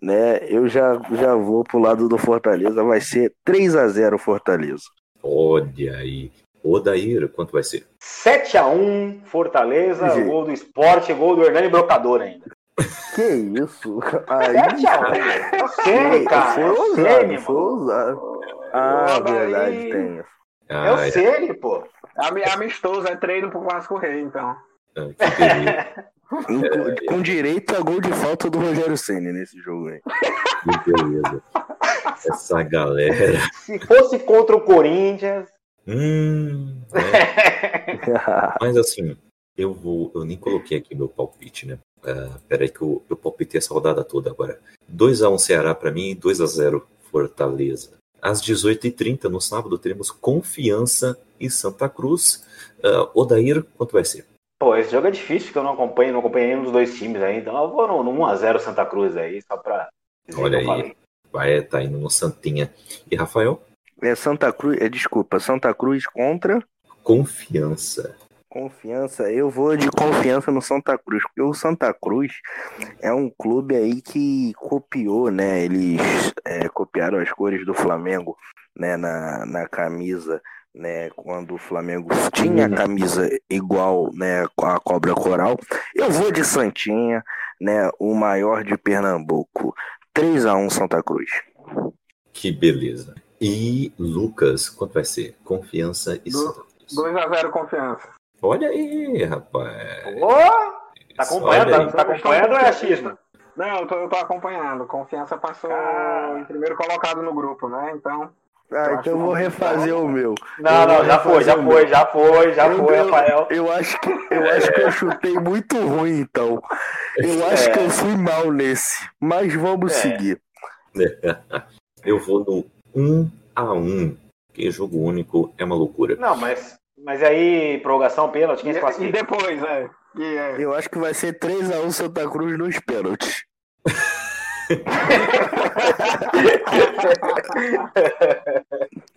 né? Eu já já vou pro lado do Fortaleza, vai ser 3 a 0 Fortaleza. Olha aí. Odair, quanto vai ser? 7 a 1 Fortaleza, gol do esporte, gol do Hernani Brocador ainda. Que isso? Aí, é sério, cara. Foi ousado, foi ousado. Ah, Pô, verdade, aí... tem. Ah, é o é. sério, pô. Amistoso, é treino pro Vasco Rei, então. Ah, com, com direito a gol de falta do Rogério Senna nesse jogo aí. Que beleza. Essa galera. Se fosse contra o Corinthians. Hum. É. Mas assim, eu vou. Eu nem coloquei aqui meu palpite, né? Uh, peraí que eu, eu palpitei essa rodada toda agora. 2x1 Ceará para mim e 2x0 Fortaleza. Às 18h30, no sábado, teremos Confiança e Santa Cruz. Uh, Odair, quanto vai ser? Pô, esse jogo é difícil, que eu não acompanho, não acompanho nenhum dos dois times aí, então eu vou no, no 1x0 Santa Cruz aí, só pra. Olha aí, vai tá indo no Santinha. E Rafael? É Santa Cruz, é, desculpa, Santa Cruz contra. Confiança. Confiança, eu vou de confiança no Santa Cruz, porque o Santa Cruz é um clube aí que copiou, né? Eles é, copiaram as cores do Flamengo, né? Na, na camisa, né? Quando o Flamengo tinha a uhum. camisa igual, né? Com a cobra coral. Eu vou de Santinha, né? O maior de Pernambuco. 3 a 1 Santa Cruz. Que beleza. E Lucas, quanto vai ser? Confiança e Santa Cruz. 2 a 0 confiança. Olha aí, rapaz. Oh, tá acompanhando, tá, tá acompanhando ou é achismo? Não, eu tô, eu tô acompanhando. Confiança passou ah. em primeiro colocado no grupo, né? Então. Ah, então eu vou refazer o meu. Não, não, já foi, já foi, já foi, já foi, Rafael. Eu acho que eu acho que eu chutei muito ruim, então. Eu acho é. que eu fui mal nesse. Mas vamos é. seguir. Eu vou no 1 a 1 que jogo único é uma loucura. Não, mas mas aí, prorrogação, pênalti, quem se classifica? E depois, é. é. Eu acho que vai ser 3x1 Santa Cruz nos pênaltis.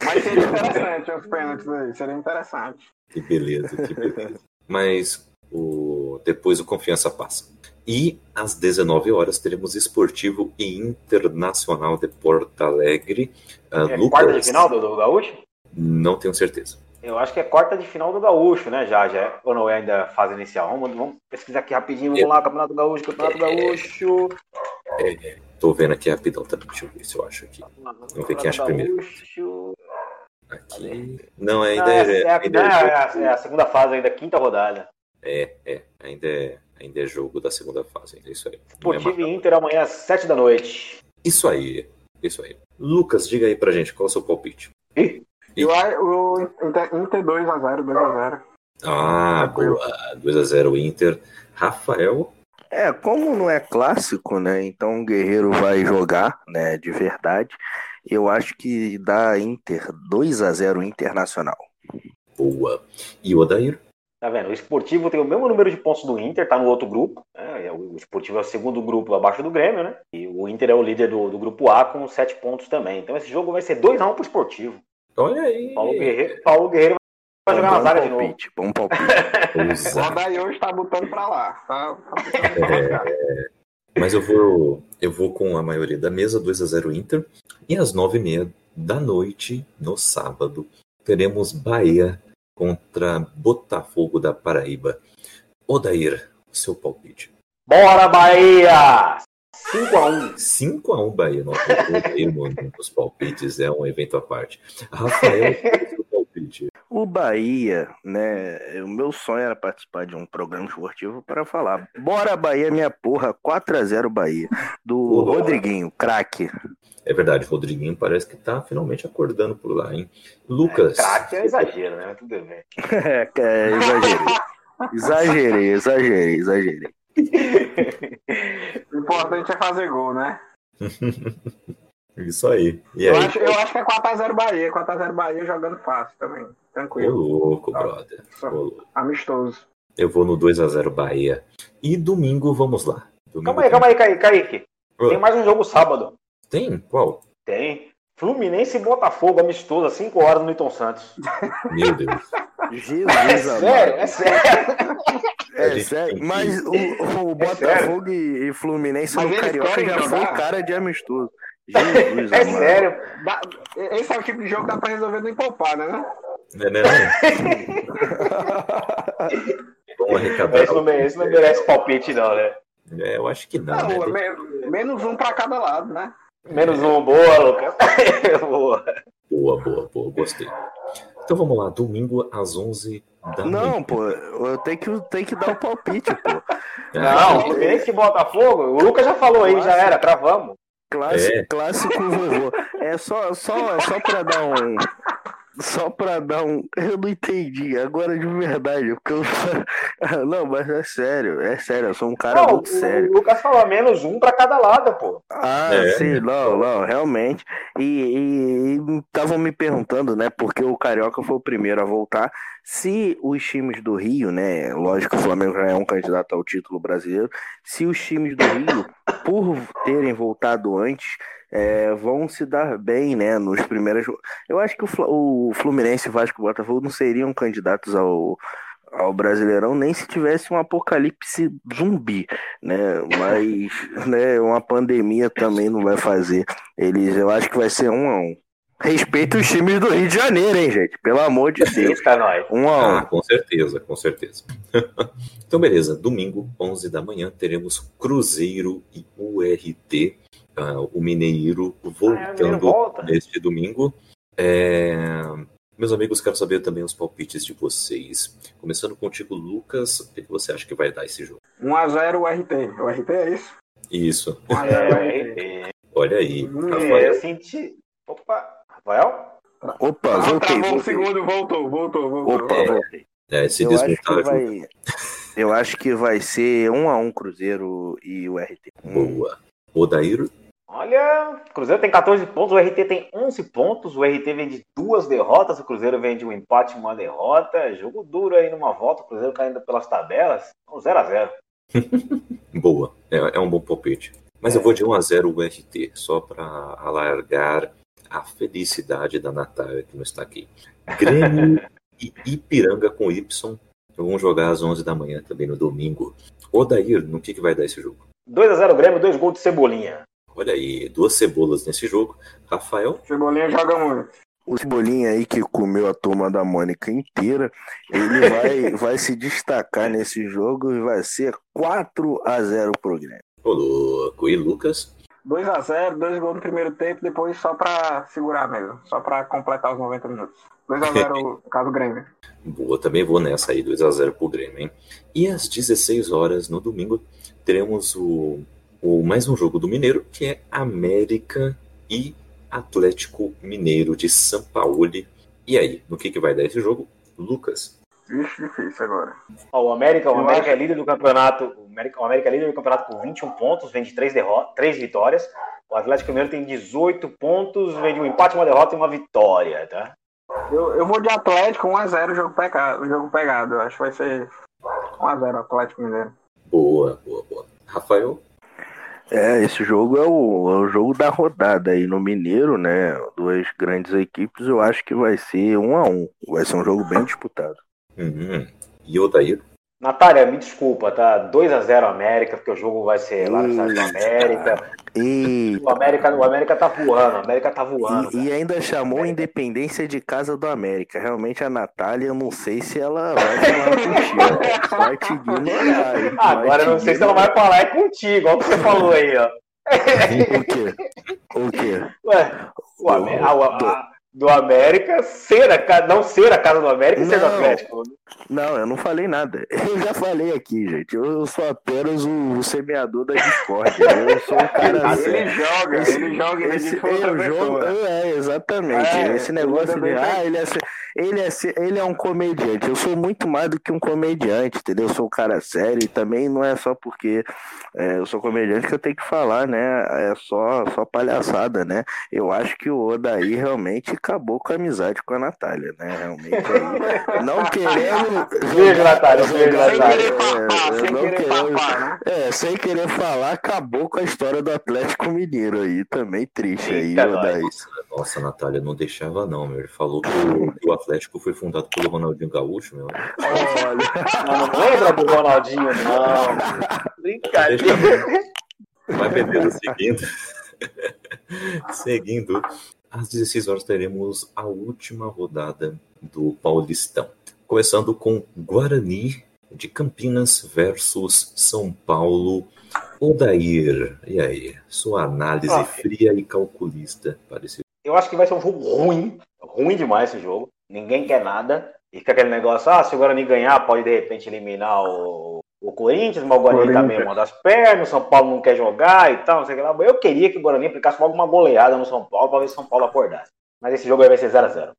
Mas seria interessante os pênaltis aí, seria interessante. Que beleza, que beleza. Mas o... depois o confiança passa. E às 19 horas teremos Esportivo e Internacional de Porto Alegre. Uh, é, Lucas... Quarta de final do, do Gaúcho? Não tenho certeza. Eu acho que é quarta de final do Gaúcho, né? Já, já. É, ou não é ainda fase inicial? Vamos, vamos pesquisar aqui rapidinho. Vamos lá, Campeonato Gaúcho, Campeonato Gaúcho. É, tô vendo aqui rapidão também. Deixa eu ver se eu acho aqui. Vamos ver quem acha primeiro. Aqui. Não, ainda é, é, é a, ainda é é a- é segunda fase ainda, quinta rodada. É, é, ainda é, ainda é jogo da segunda fase, ainda é isso aí. É Esportivo e Inter amanhã às 7 da noite. Isso aí, isso aí. Lucas, diga aí pra gente qual é o seu palpite. Ih, E o, o Inter, Inter 2x0, 2x0. Ah, boa. 2x0 Inter. Rafael. É, como não é clássico, né? Então o Guerreiro vai jogar, né? De verdade. Eu acho que dá Inter 2 a 0 Internacional. Boa. E o Odair? Tá vendo? O Esportivo tem o mesmo número de pontos do Inter, tá no outro grupo. né? O Esportivo é o segundo grupo abaixo do Grêmio, né? E o Inter é o líder do, do grupo A com sete pontos também. Então esse jogo vai ser 2x1 pro Esportivo. Olha aí. Paulo Guerreiro, Paulo Guerreiro vai jogar na bom zaga de novo. bom palpite. O. Rodaí hoje tá botando pra lá. Tá, tá pra lá. Mas eu vou, eu vou com a maioria da mesa, 2x0 Inter. E às 9h30 da noite, no sábado, teremos Bahia contra Botafogo da Paraíba. Odair, seu palpite. Bora, Bahia! 5x1. 5x1 Bahia. O no- nos palpites é um evento à parte. Rafael, seu palpite. O Bahia, né? O meu sonho era participar de um programa esportivo para falar. Bora, Bahia, minha porra, 4 a 0 Bahia. Do Boa. Rodriguinho, craque. É verdade, Rodriguinho parece que tá finalmente acordando por lá, hein? Lucas. Craque é exagero, né? Mas Tudo bem. É, é, exagerei. Exagerei, exagerei, exagerei. O importante é fazer gol, né? Isso aí. E Eu aí? acho, eu acho que é 4x0 Bahia. 4x0 Bahia jogando fácil também. Ô Tranquilo. louco, brother. Ô louco. Amistoso. Eu vou no 2x0 Bahia. E domingo, vamos lá. Domingo Calma aí, calma aí, Kaique. Kaique. Ô. Tem mais um jogo sábado. Tem? Qual? Tem. Fluminense e Botafogo, amistoso, às 5 horas no Newton Santos. Meu Deus. Jesus, É sério, é sério. É sério, mas o, o Botafogo e, e Fluminense Mas no Carioca já foi cara de amistoso. Jesus, É amado. sério. Dá- esse é o tipo de jogo que dá pra resolver no Empolpada, né? Não é, né? Vamos arrecadar. Esse não, mere- esse não merece palpite, não, né? É, eu acho que não, Não, né? me- menos um pra cada lado, né? Menos um. Boa, Lucas. boa. Boa, boa, boa. Gostei. Então vamos lá. Domingo às 11 da Não, noite. pô, eu tenho que, tenho que dar o palpite, pô. Não, Fluminense e Botafogo. O Lucas já falou aí, já era, travamos. Clássico, É. clássico vovô. É só, só, só pra dar um. Só pra dar um. Eu não entendi, agora de verdade. Porque eu... Não, mas é sério, é sério, eu sou um cara Não, muito sério. o Lucas falou menos um pra cada lado, pô. Ah, É. sim, não, não, realmente. E estavam me perguntando, né, porque o Carioca foi o primeiro a voltar, se os times do Rio, né, lógico que o Flamengo já é um candidato ao título brasileiro, se os times do Rio, por terem voltado antes, é, vão se dar bem, né, nos primeiros. Eu acho que o o Fluminense, Vasco e Botafogo não seriam candidatos ao, ao Brasileirão nem se tivesse um apocalipse zumbi, né? Mas, né, uma pandemia também não vai fazer. Eles, eu acho que vai ser um a um. Respeita os times do Rio de Janeiro, hein, gente? Pelo amor de Deus. Eita, nós. Um a Ah, um. com certeza, com certeza. então, beleza. Domingo, 11 da manhã, teremos Cruzeiro e URT. Ah, o Mineiro Ah, o voltando volta. neste domingo. É, Meus amigos, quero saber também os palpites de vocês. Começando contigo, Lucas, o que você acha que vai dar esse jogo? 1x0 o RT. O RT é isso? Isso. 1x0 É, o RT. é, Olha aí, Hum, é, Rafael. eu senti. Opa, Rafael? Opa, Ah, voltei, travou o voltei. segundo, voltou, voltou, voltou. Opa, É. voltei. É, se Eu acho, que desmontar ajuda. vai, eu acho que vai ser um a um Cruzeiro e o RT. Um- Boa. Odair, Olha, o Cruzeiro tem 14 pontos, o RT tem 11 pontos, o RT vem de duas derrotas, o Cruzeiro vem de um empate e uma derrota. Jogo duro aí numa volta, o Cruzeiro caindo pelas tabelas. 0x0. boa. É, é um bom palpite. Mas eu vou de 1x0 o RT, só para alargar a felicidade da Natália que não está aqui. Grêmio e Ipiranga com Y vão jogar às 11 da manhã também no domingo. Odair, no que, que vai dar esse jogo? 2x0 Grêmio, dois gols de Cebolinha. Olha aí, duas cebolas nesse jogo. Rafael, Cebolinha joga muito. O Cebolinha aí que comeu a turma da Mônica inteira, ele vai, vai se destacar nesse jogo e vai ser 4 a 0 pro Grêmio. ô louco. E Lucas? 2x0, dois gols no primeiro tempo, depois só pra segurar mesmo, só pra completar os 90 minutos. 2x0 no caso Grêmio. Boa, também vou nessa aí, 2x0 pro Grêmio, hein? E às 16 horas no domingo, teremos o, o mais um jogo do Mineiro, que é América e Atlético Mineiro de São Paulo. E aí, no que, que vai dar esse jogo? Lucas. Vixe, difícil agora. Ó, o América, o América é líder do campeonato. O América, o América é líder do campeonato com 21 pontos, vem de 3, derrotas, 3 vitórias. O Atlético Mineiro tem 18 pontos, vem de um empate, uma derrota e uma vitória, tá? Eu, eu vou de Atlético 1x0 o jogo pegado. O jogo pegado. Eu acho que vai ser 1x0 Atlético Mineiro. Boa, boa, boa. Rafael? É, esse jogo é o, é o jogo da rodada aí no Mineiro, né? Duas grandes equipes, eu acho que vai ser um a um. Vai ser um jogo bem disputado. Uhum. E Odair? Natália, me desculpa, tá? 2x0 América, porque o jogo vai ser lá no do América. O América, o América tá voando, o América tá voando. e, e ainda chamou Independência de Casa do América. Realmente a Natália, eu não sei se ela vai falar contigo. Vai te ignorar. hein? Ah, Agora eu não sei se ela vai falar é contigo, olha o que você falou aí, ó. O quê? O quê? Ué, o Amé- ah, o- a- do América ser a casa, não ser a casa do América e ser do. Atlético. Não, eu não falei nada. Eu já falei aqui, gente. Eu sou apenas o, o semeador da discórdia. Eu sou um cara Ele sério. joga, Esse- ele joga, ele Esse, é, o jogo, é, exatamente. É, Esse negócio ele de, também ah, ele é, ele, é, ele é um comediante. Eu sou muito mais do que um comediante, entendeu? Eu sou um cara sério e também não é só porque é, eu sou comediante que eu tenho que falar, né? É só, só palhaçada, né? Eu acho que o Odaí realmente acabou com a amizade com a Natália, né? Realmente aí. Não querendo. Beijo, Natália, beijo, Natália. querer papar, é, sem não querer querendo- papar, né? é, sem querer falar, acabou com a história do Atlético Mineiro aí, também triste aí, Eita, Odaí. Nossa, Natália, não deixava não, meu. Ele falou que o, que o Atlético foi fundado pelo Ronaldinho Gaúcho, meu. Olha, Não, não lembra do Ronaldinho, não. Brincadeira. Vai beber seguindo. seguindo. Às 16 horas teremos a última rodada do Paulistão. Começando com Guarani de Campinas versus São Paulo. Odair, e aí? Sua análise Ah. fria e calculista para esse Eu acho que vai ser um jogo ruim, ruim demais esse jogo. Ninguém quer nada. E fica aquele negócio, ah, se o Guarani ganhar, pode de repente eliminar o, o Corinthians, mas o Guarani tá Corinthians. meio mão das pernas, o São Paulo não quer jogar e tal, não sei o que lá. Eu queria que o Guarani aplicasse logo uma goleada no São Paulo para ver se o São Paulo acordasse. Mas esse jogo aí vai ser 0x0.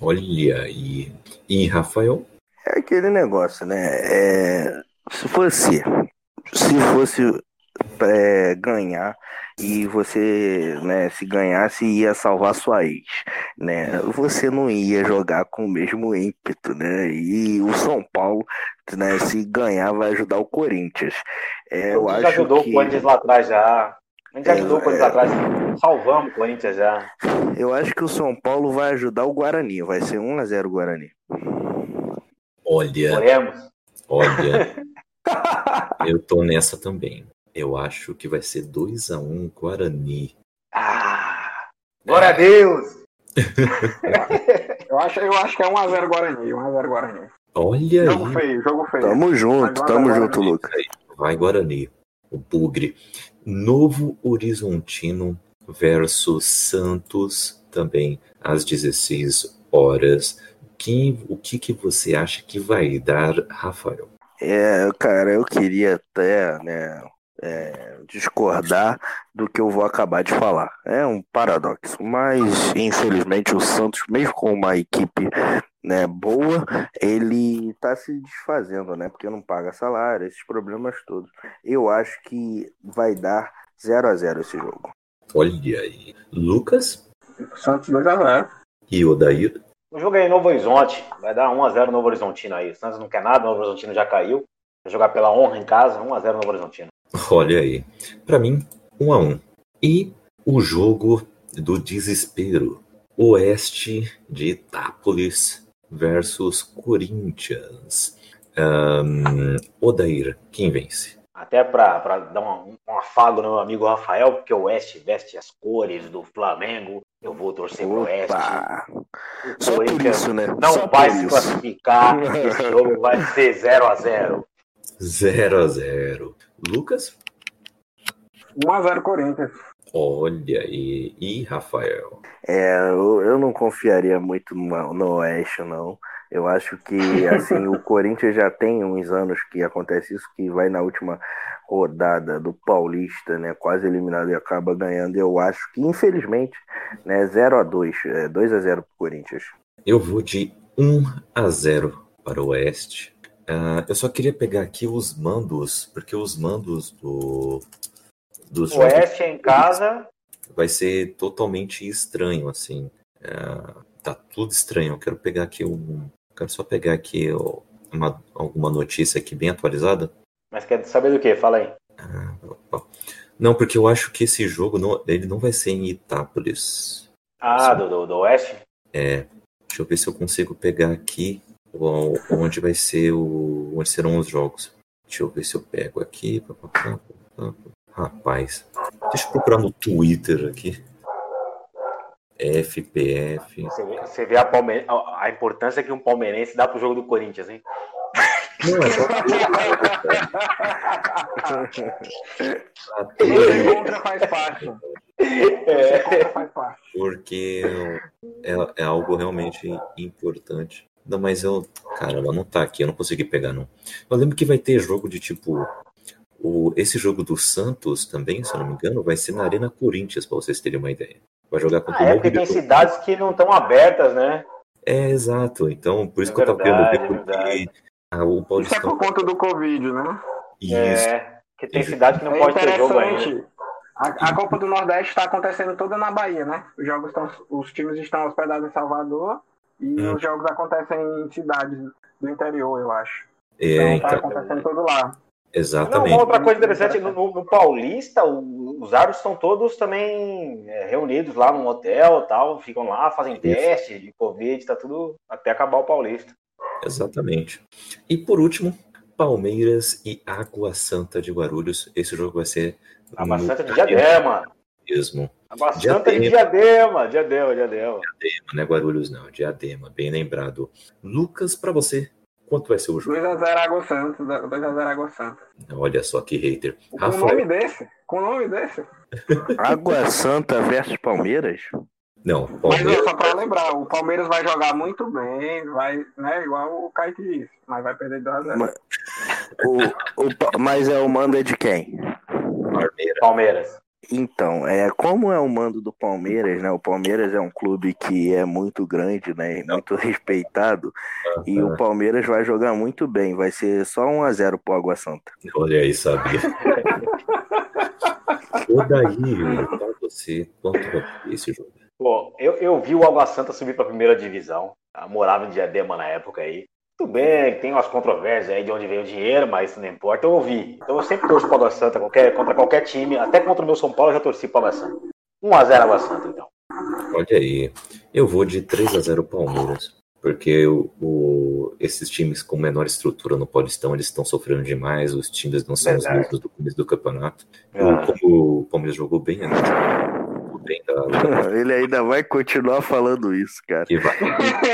Olha aí. E Rafael? é aquele negócio, né? É, se fosse, se fosse é, ganhar e você, né, se ganhasse ia salvar sua ex, né? Você não ia jogar com o mesmo ímpeto, né? E o São Paulo, né, se ganhar vai ajudar o Corinthians. É, eu a gente acho ajudou que o Corinthians lá atrás já. A gente É, ajudou o Corinthians lá atrás. Salvamos o Corinthians já. eu acho que o São Paulo vai ajudar o Guarani, vai ser 1 a 0 Guarani. Olha, olha. eu tô nessa também. Eu acho que vai ser 2 a 1 Guarani. Ah, glória a Deus! Eu acho, eu acho que é 1x0 Guarani, 1x0 Guarani. Olha Jogo aí. feio, jogo feio. Tamo junto, tamo junto. Lucas. Vai Guarani. O Bugre. Novo Horizontino versus Santos, também às 16 horas. Quem, o que, que você acha que vai dar, Rafael? É, cara, eu queria até, né, é, discordar do que eu vou acabar de falar. É um paradoxo, mas infelizmente o Santos, mesmo com uma equipe, né, boa, ele tá se desfazendo, né, porque não paga salário, esses problemas todos. Eu acho que vai dar 0 a 0 esse jogo. Olha aí. Lucas Santos 2x0. e Odair. O jogo é em Novo Horizonte. Vai dar 1x0 Novo Horizontino aí. O Santos não quer nada, o Novo Horizontino já caiu. Vai jogar pela honra em casa, 1x0 Novo Horizontino. Olha aí. Para mim, 1 a 1. E o jogo do desespero. Oeste de Itápolis versus Corinthians. Ahn, Odair, quem vence? Até pra, pra dar uma- um afago no meu amigo Rafael, porque o Oeste veste as cores do Flamengo. Eu vou torcer pro Oeste. Opa! O Só por Corinthians isso, né? não Só vai se isso. classificar. Esse jogo vai ser 0x0. 0 a 0. Lucas? 1x0 Corinthians. Olha aí, e, e Rafael? É, eu, eu não confiaria muito no, no Oeste, não. Eu acho que assim o Corinthians já tem uns anos que acontece isso, que vai na última rodada do Paulista, né, quase eliminado e acaba ganhando. Eu acho que infelizmente, né, 0 a 2, é, 2 a 0 para o Corinthians. Eu vou de 1 a 0 para o Oeste. Uh, eu só queria pegar aqui os mandos, porque os mandos do dos Oeste em casa vai ser totalmente estranho, assim. Uh, tá tudo estranho. Eu quero pegar aqui um, quero só pegar aqui uma, alguma notícia aqui bem atualizada. Mas quer saber do que? Fala aí. Ah, não, porque eu acho que esse jogo não, ele não vai ser em Itápolis. Ah, do, do, do Oeste? É. Deixa eu ver se eu consigo pegar aqui onde vai ser o. onde serão os jogos. Deixa eu ver se eu pego aqui. Rapaz, deixa eu procurar no Twitter aqui. FPF. Você vê, você vê a, Palme... a, importância que um palmeirense dá pro jogo do Corinthians, hein? Não, é só... contra faz parte. É. faz parte. Porque é, é algo realmente importante. Não, mas eu. Caramba, não tá aqui, eu não consegui pegar, não. Eu lembro que vai ter jogo de tipo. O, esse jogo do Santos também, se eu não me engano, vai ser na Arena Corinthians, para vocês terem uma ideia. Vai jogar contra ah, é, porque tem cidades que não estão abertas, né? É, exato. Então, por isso é que verdade, eu tava querendo ver, porque ah, o Paulistão... Isso é por conta do Covid, né? Isso. É, que tem cidade que não é pode ter jogo ainda. A, a Copa do Nordeste está acontecendo toda na Bahia, né? Os jogos estão, os times estão hospedados em Salvador e hum. os jogos acontecem em cidades do interior, eu acho. É, então, tá então... acontecendo todo lá. Exatamente. Não, uma outra coisa interessante, no, no Paulista, o, os árbitros estão todos também é, reunidos lá num hotel tal, ficam lá, fazem Isso. teste de Covid, tá tudo até acabar o Paulista. Exatamente. E por último, Palmeiras e Água Santa de Guarulhos. Esse jogo vai ser. Água Santa de Diadema. Mesmo. De Diadema. Diadema, Diadema. Diadema, não é Guarulhos, não. Diadema, bem lembrado. Lucas, para você, Quanto vai ser o jogo? 2x0 Água Santa. 2x0 Água Santa. Olha só que hater. Com o nome desse? Com o nome desse? Água Santa versus Palmeiras? Não, Palmeiras... Mas só pra lembrar, o Palmeiras vai jogar muito bem, vai, né, igual o Kaique disse, mas vai perder 2x0. Mas, o, o, mas é o mando é de quem? Palmeiras. Palmeiras. Então, é, como é o mando do Palmeiras, né? O Palmeiras é um clube que é muito grande, né? Muito respeitado. Uhum. E o Palmeiras vai jogar muito bem. Vai ser só 1 a 0 pro Água Santa. Olha aí, sabia. Ô daí, pra você, quanto vai esse jogo? Bom, eu, eu vi o Água Santa subir para a primeira divisão. Eu morava em Diadema na época aí. Tudo bem, tem umas controvérsias aí de onde veio o dinheiro, mas isso não importa, eu ouvi. Então eu sempre torço para o Água Santa, qualquer, contra qualquer time, até contra o meu São Paulo eu já torci para o Água Santa. 1x0 Água Santa, então. Olha aí, eu vou de 3x0 Palmeiras, porque o, o, esses times com menor estrutura no Paulistão, eles estão sofrendo demais, os times não são Verdade. os mesmos do começo do campeonato. Ah. Como o Palmeiras jogou bem, né? Bem da, Ele ainda vai continuar falando isso, cara. Que vai.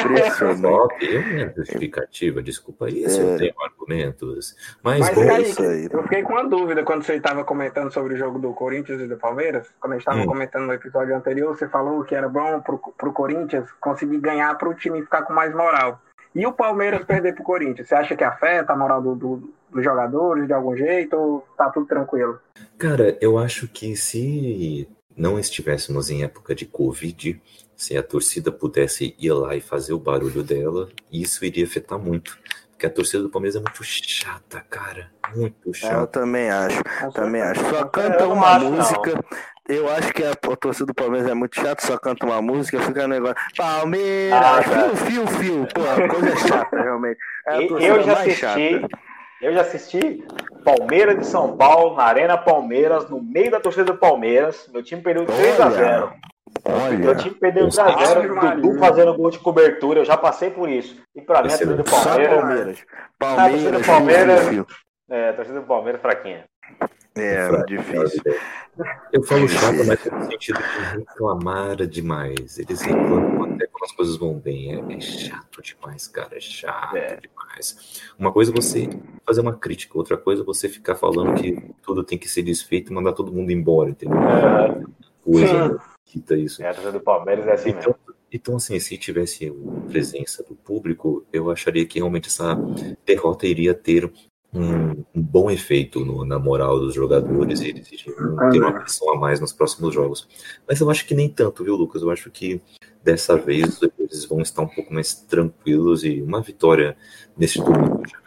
Impressionante. Eu minha justificativa, desculpa aí se é. eu tenho argumentos. Mas, Mas bom, isso aí. eu fiquei com uma dúvida quando você estava comentando sobre o jogo do Corinthians e do Palmeiras. Quando a gente estava hum. comentando no episódio anterior, você falou que era bom pro, pro Corinthians conseguir ganhar para o time ficar com mais moral. E o Palmeiras perder pro Corinthians, você acha que afeta a moral do, do, dos jogadores de algum jeito ou tá tudo tranquilo? Cara, eu acho que se não estivéssemos em época de Covid, se a torcida pudesse ir lá e fazer o barulho dela, isso iria afetar muito. Porque a torcida do Palmeiras é muito chata, cara. Muito chata. Eu também acho. Também acho. Só canta uma música. Eu acho que a, torcida do Palmeiras é muito chata, só canta uma música, fica um negócio. Palmeiras, ah, fio, fio, fio. Pô, coisa chata, realmente. É a torcida eu já mais assisti, chata. Eu já assisti Palmeiras de São Paulo, na Arena Palmeiras, no meio da torcida do Palmeiras. Meu time perdeu 3x0. Olha, meu time perdeu 3x0, Dudu fazendo gol de cobertura, eu já passei por isso. E pra mim, a torcida do Palmeiras. Palmeiras. Palmeiras. Do Palmeiras. É, a torcida do Palmeiras fraquinha. É, é difícil. Eu falo chato, mas no sentido de reclamar demais. Eles reclamam até quando as coisas vão bem. É, é chato demais, cara. É chato é. demais. Uma coisa é você fazer uma crítica, outra coisa é você ficar falando que tudo tem que ser desfeito e mandar todo mundo embora, entendeu? É. coisa quita isso. É, a do Palmeiras é assim então, mesmo. Então, assim, se tivesse presença do público, eu acharia que realmente essa derrota iria ter um, um bom efeito no, na moral dos jogadores e eles iriam ter uma pressão a mais nos próximos jogos. Mas eu acho que nem tanto, viu, Lucas? Eu acho que dessa vez eles vão estar um pouco mais tranquilos e uma vitória nesse domingo já,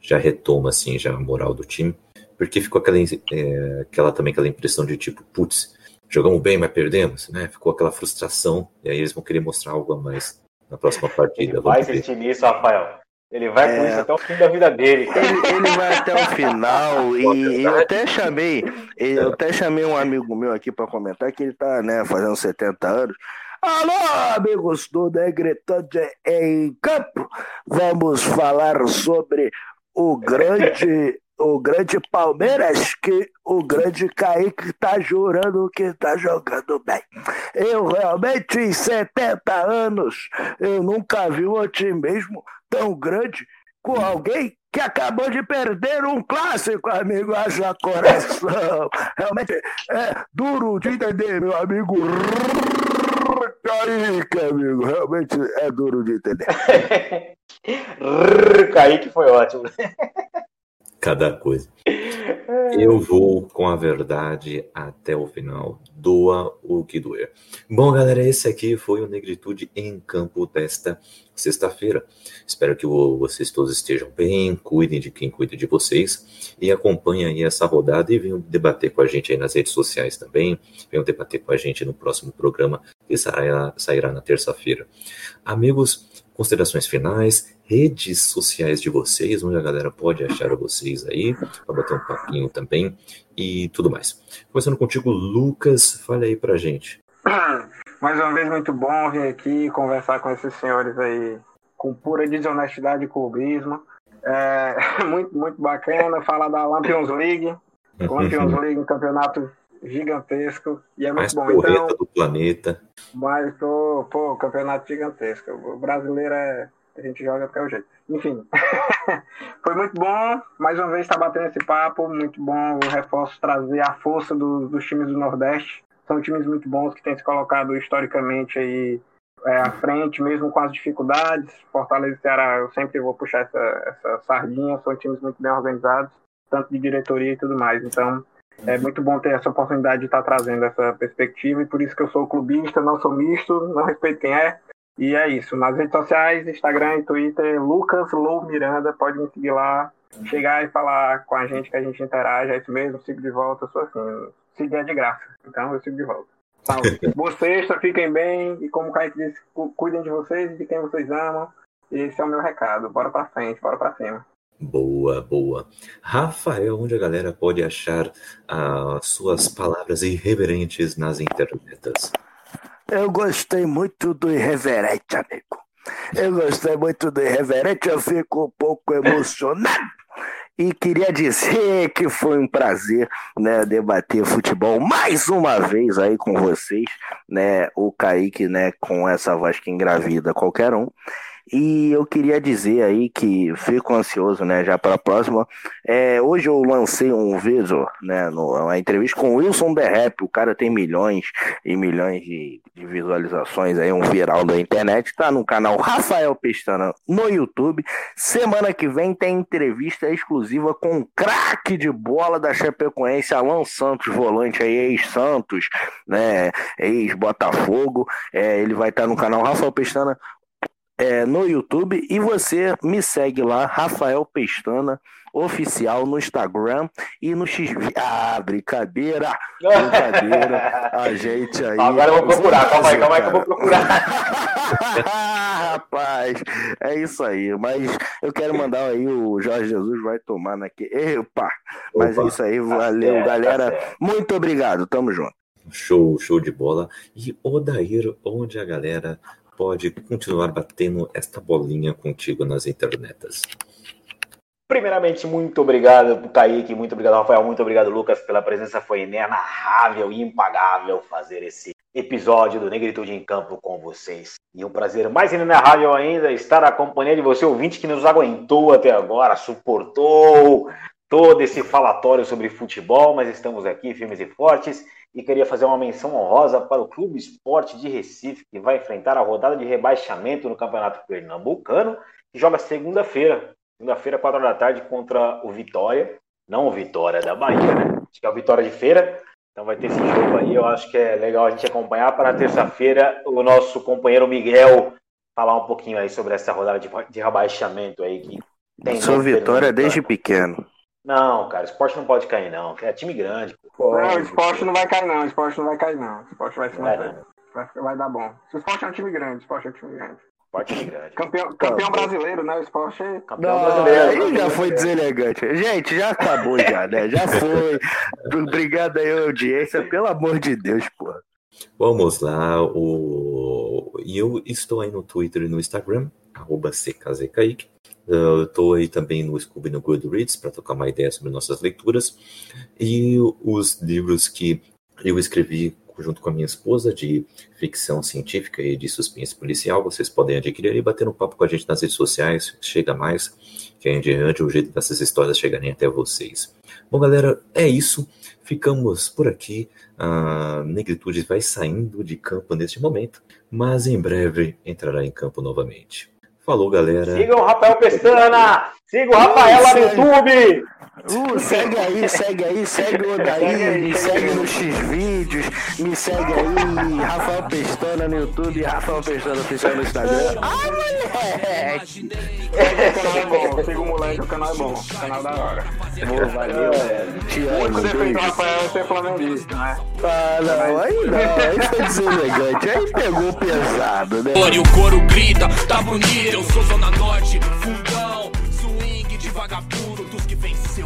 já retoma, assim, já a moral do time. Porque ficou aquela, é, aquela também aquela impressão de tipo, putz, jogamos bem, mas perdemos, né? Ficou aquela frustração, e aí eles vão querer mostrar algo a mais na próxima partida. Vai assistir nisso, Rafael. Ele vai é... com isso até o fim da vida dele. Ele, ele vai até o final e eu até chamei, eu até chamei um amigo meu aqui para comentar que ele tá, né, fazendo 70 anos. Alô, amigos do Negritude em Campo. Vamos falar sobre o grande o grande Palmeiras que o grande Kaique tá jurando que tá jogando bem. Eu realmente, em 70 anos, eu nunca vi um otimismo tão grande com alguém que acabou de perder um clássico, amigo, haja coração. Realmente é duro de entender, meu amigo. Kaique, amigo, realmente é duro de entender. Kaique foi ótimo cada coisa. Eu vou com a verdade até o final, doa o que doer. Bom, galera, esse aqui foi o Negritude em Campo desta sexta-feira. Espero que vocês todos estejam bem, cuidem de quem cuida de vocês e acompanhem aí essa rodada e venham debater com a gente aí nas redes sociais também. Venham debater com a gente no próximo programa que sairá, sairá na terça-feira. Amigos, considerações finais, redes sociais de vocês, onde a galera pode achar vocês aí, para bater um papinho também e tudo mais. Começando contigo, Lucas, fale aí pra gente. Mais uma vez, muito bom vir aqui conversar com esses senhores aí com pura desonestidade e clubismo. É, muito, muito bacana falar da Lampions League. Lampions League, um campeonato gigantesco e é muito Mais bom. Então, do planeta. Mas, pô, pô, campeonato gigantesco. O brasileiro é. A gente joga até o jeito. Enfim, foi muito bom. Mais uma vez estar tá batendo esse papo. Muito bom. O reforço trazer a força do, dos times do Nordeste. São times muito bons que têm se colocado historicamente aí é, à frente, mesmo com as dificuldades. Fortaleza e Ceará, eu sempre vou puxar essa, essa sardinha. São times muito bem organizados, tanto de diretoria e tudo mais. Então, é muito bom ter essa oportunidade de estar trazendo essa perspectiva e por isso que eu sou clubista, não sou misto, não respeito quem é. E é isso. Nas redes sociais, Instagram e Twitter, Lucas Lou Miranda, pode me seguir lá, chegar e falar com a gente que a gente interage, é isso mesmo, sigo de volta, sou assim, seguir é de graça. Então eu sigo de volta. Salve. Boa sexta, fiquem bem e como o Kaique disse, cuidem de vocês e de quem vocês amam. Esse é o meu recado. Bora pra frente, bora pra cima. Boa, boa. Rafael, onde a galera pode achar as uh, suas palavras irreverentes nas internetas? Eu gostei muito do irreverente, amigo. Eu gostei muito do irreverente, eu fico um pouco emocionado. E queria dizer que foi um prazer né, debater futebol mais uma vez aí com vocês, né? O Kaique, né, com essa voz que engravida qualquer um. E eu queria dizer aí que fico ansioso, né, já para a próxima. É, hoje eu lancei um vídeo, né, uma entrevista com o Wilson The Rap. O cara tem milhões e milhões de, de visualizações aí, um viral da internet. Tá no canal Rafael Pestana no YouTube. Semana que vem tem entrevista exclusiva com o craque de bola da Chapecoense, Alan Santos, volante aí, ex-Santos, né, ex-Botafogo. É, ele vai estar tá no canal Rafael Pestana é, no YouTube e você me segue lá, Rafael Pestana oficial no Instagram e no X. Ah, brincadeira! Brincadeira! A gente aí. Agora eu vou procurar, calma aí, calma aí que eu vou procurar. Rapaz, é isso aí. Mas eu quero mandar aí o Jorge Jesus vai tomar naquele. Epa! Mas Opa. é isso aí, valeu, tá galera. Tá Muito obrigado, tamo junto. Show, show de bola. E Odair, onde a galera pode continuar batendo esta bolinha contigo nas internetas. Primeiramente, muito obrigado, Kaique, muito obrigado, Rafael, muito obrigado, Lucas, pela presença. Foi inenarrável e impagável fazer esse episódio do Negritude em Campo com vocês. E um prazer mais inenarrável ainda estar na companhia de você, ouvinte, que nos aguentou até agora, suportou todo esse falatório sobre futebol, mas estamos aqui firmes e fortes e queria fazer uma menção honrosa para o Clube Esporte de Recife, que vai enfrentar a rodada de rebaixamento no Campeonato Pernambucano, que joga segunda-feira, segunda-feira, quatro da tarde, contra o Vitória. Não o Vitória da Bahia, né? Acho que é o Vitória de Feira. Então vai ter esse jogo aí, eu acho que é legal a gente acompanhar para na terça-feira o nosso companheiro Miguel falar um pouquinho aí sobre essa rodada de, de rebaixamento aí que tem. Sou Vitória desde pequeno. Não, cara, esporte não pode cair, não. É time grande. Não, o esporte não vai cair, não. O esporte não vai cair, não. O esporte vai, vai, vai, vai dar bom. Se o esporte é um time grande, o esporte é um time grande. Esporte é grande. Campeão, campeão brasileiro, né? O esporte é campeão não, brasileiro. Aí já foi deselegante. Gente, já acabou já, né? Já foi. Obrigado aí, audiência. Pelo amor de Deus, pô. Vamos lá. O... Eu estou aí no Twitter e no Instagram, arroba CKZKaique. Eu estou aí também no Scooby no Goodreads para trocar uma ideia sobre nossas leituras. E os livros que eu escrevi junto com a minha esposa de ficção científica e de suspense policial, vocês podem adquirir e bater um papo com a gente nas redes sociais. Chega mais, que em diante o jeito dessas histórias chegarem até vocês. Bom, galera, é isso. Ficamos por aqui. A Negritude vai saindo de campo neste momento, mas em breve entrará em campo novamente. Falou, galera. Siga o Rafael Pestana! Siga o Rafael lá no YouTube! Uh, segue aí, segue aí, segue o Odaí, me segue no X-Vídeos, me segue aí, Rafael Pestana no YouTube, Rafael Pestana oficial no Instagram. Ah, moleque! O canal é bom, siga o moleque, o canal é bom, o canal da hora. Pô, valeu, velho. Te amo, O único defeito do Rafael é ser flamenguista, né? Ah, não, aí não, aí foi deselegante, aí pegou pesado, né? E o couro grita, tá bonito, eu sou Zona Norte, fundão,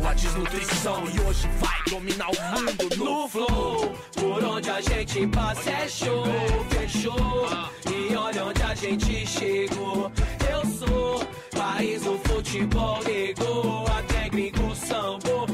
a desnutrição e hoje vai dominar o mundo no flow. Por onde a gente passa é show, fechou. E olha onde a gente chegou. Eu sou país do futebol, ligou até gringo sambou.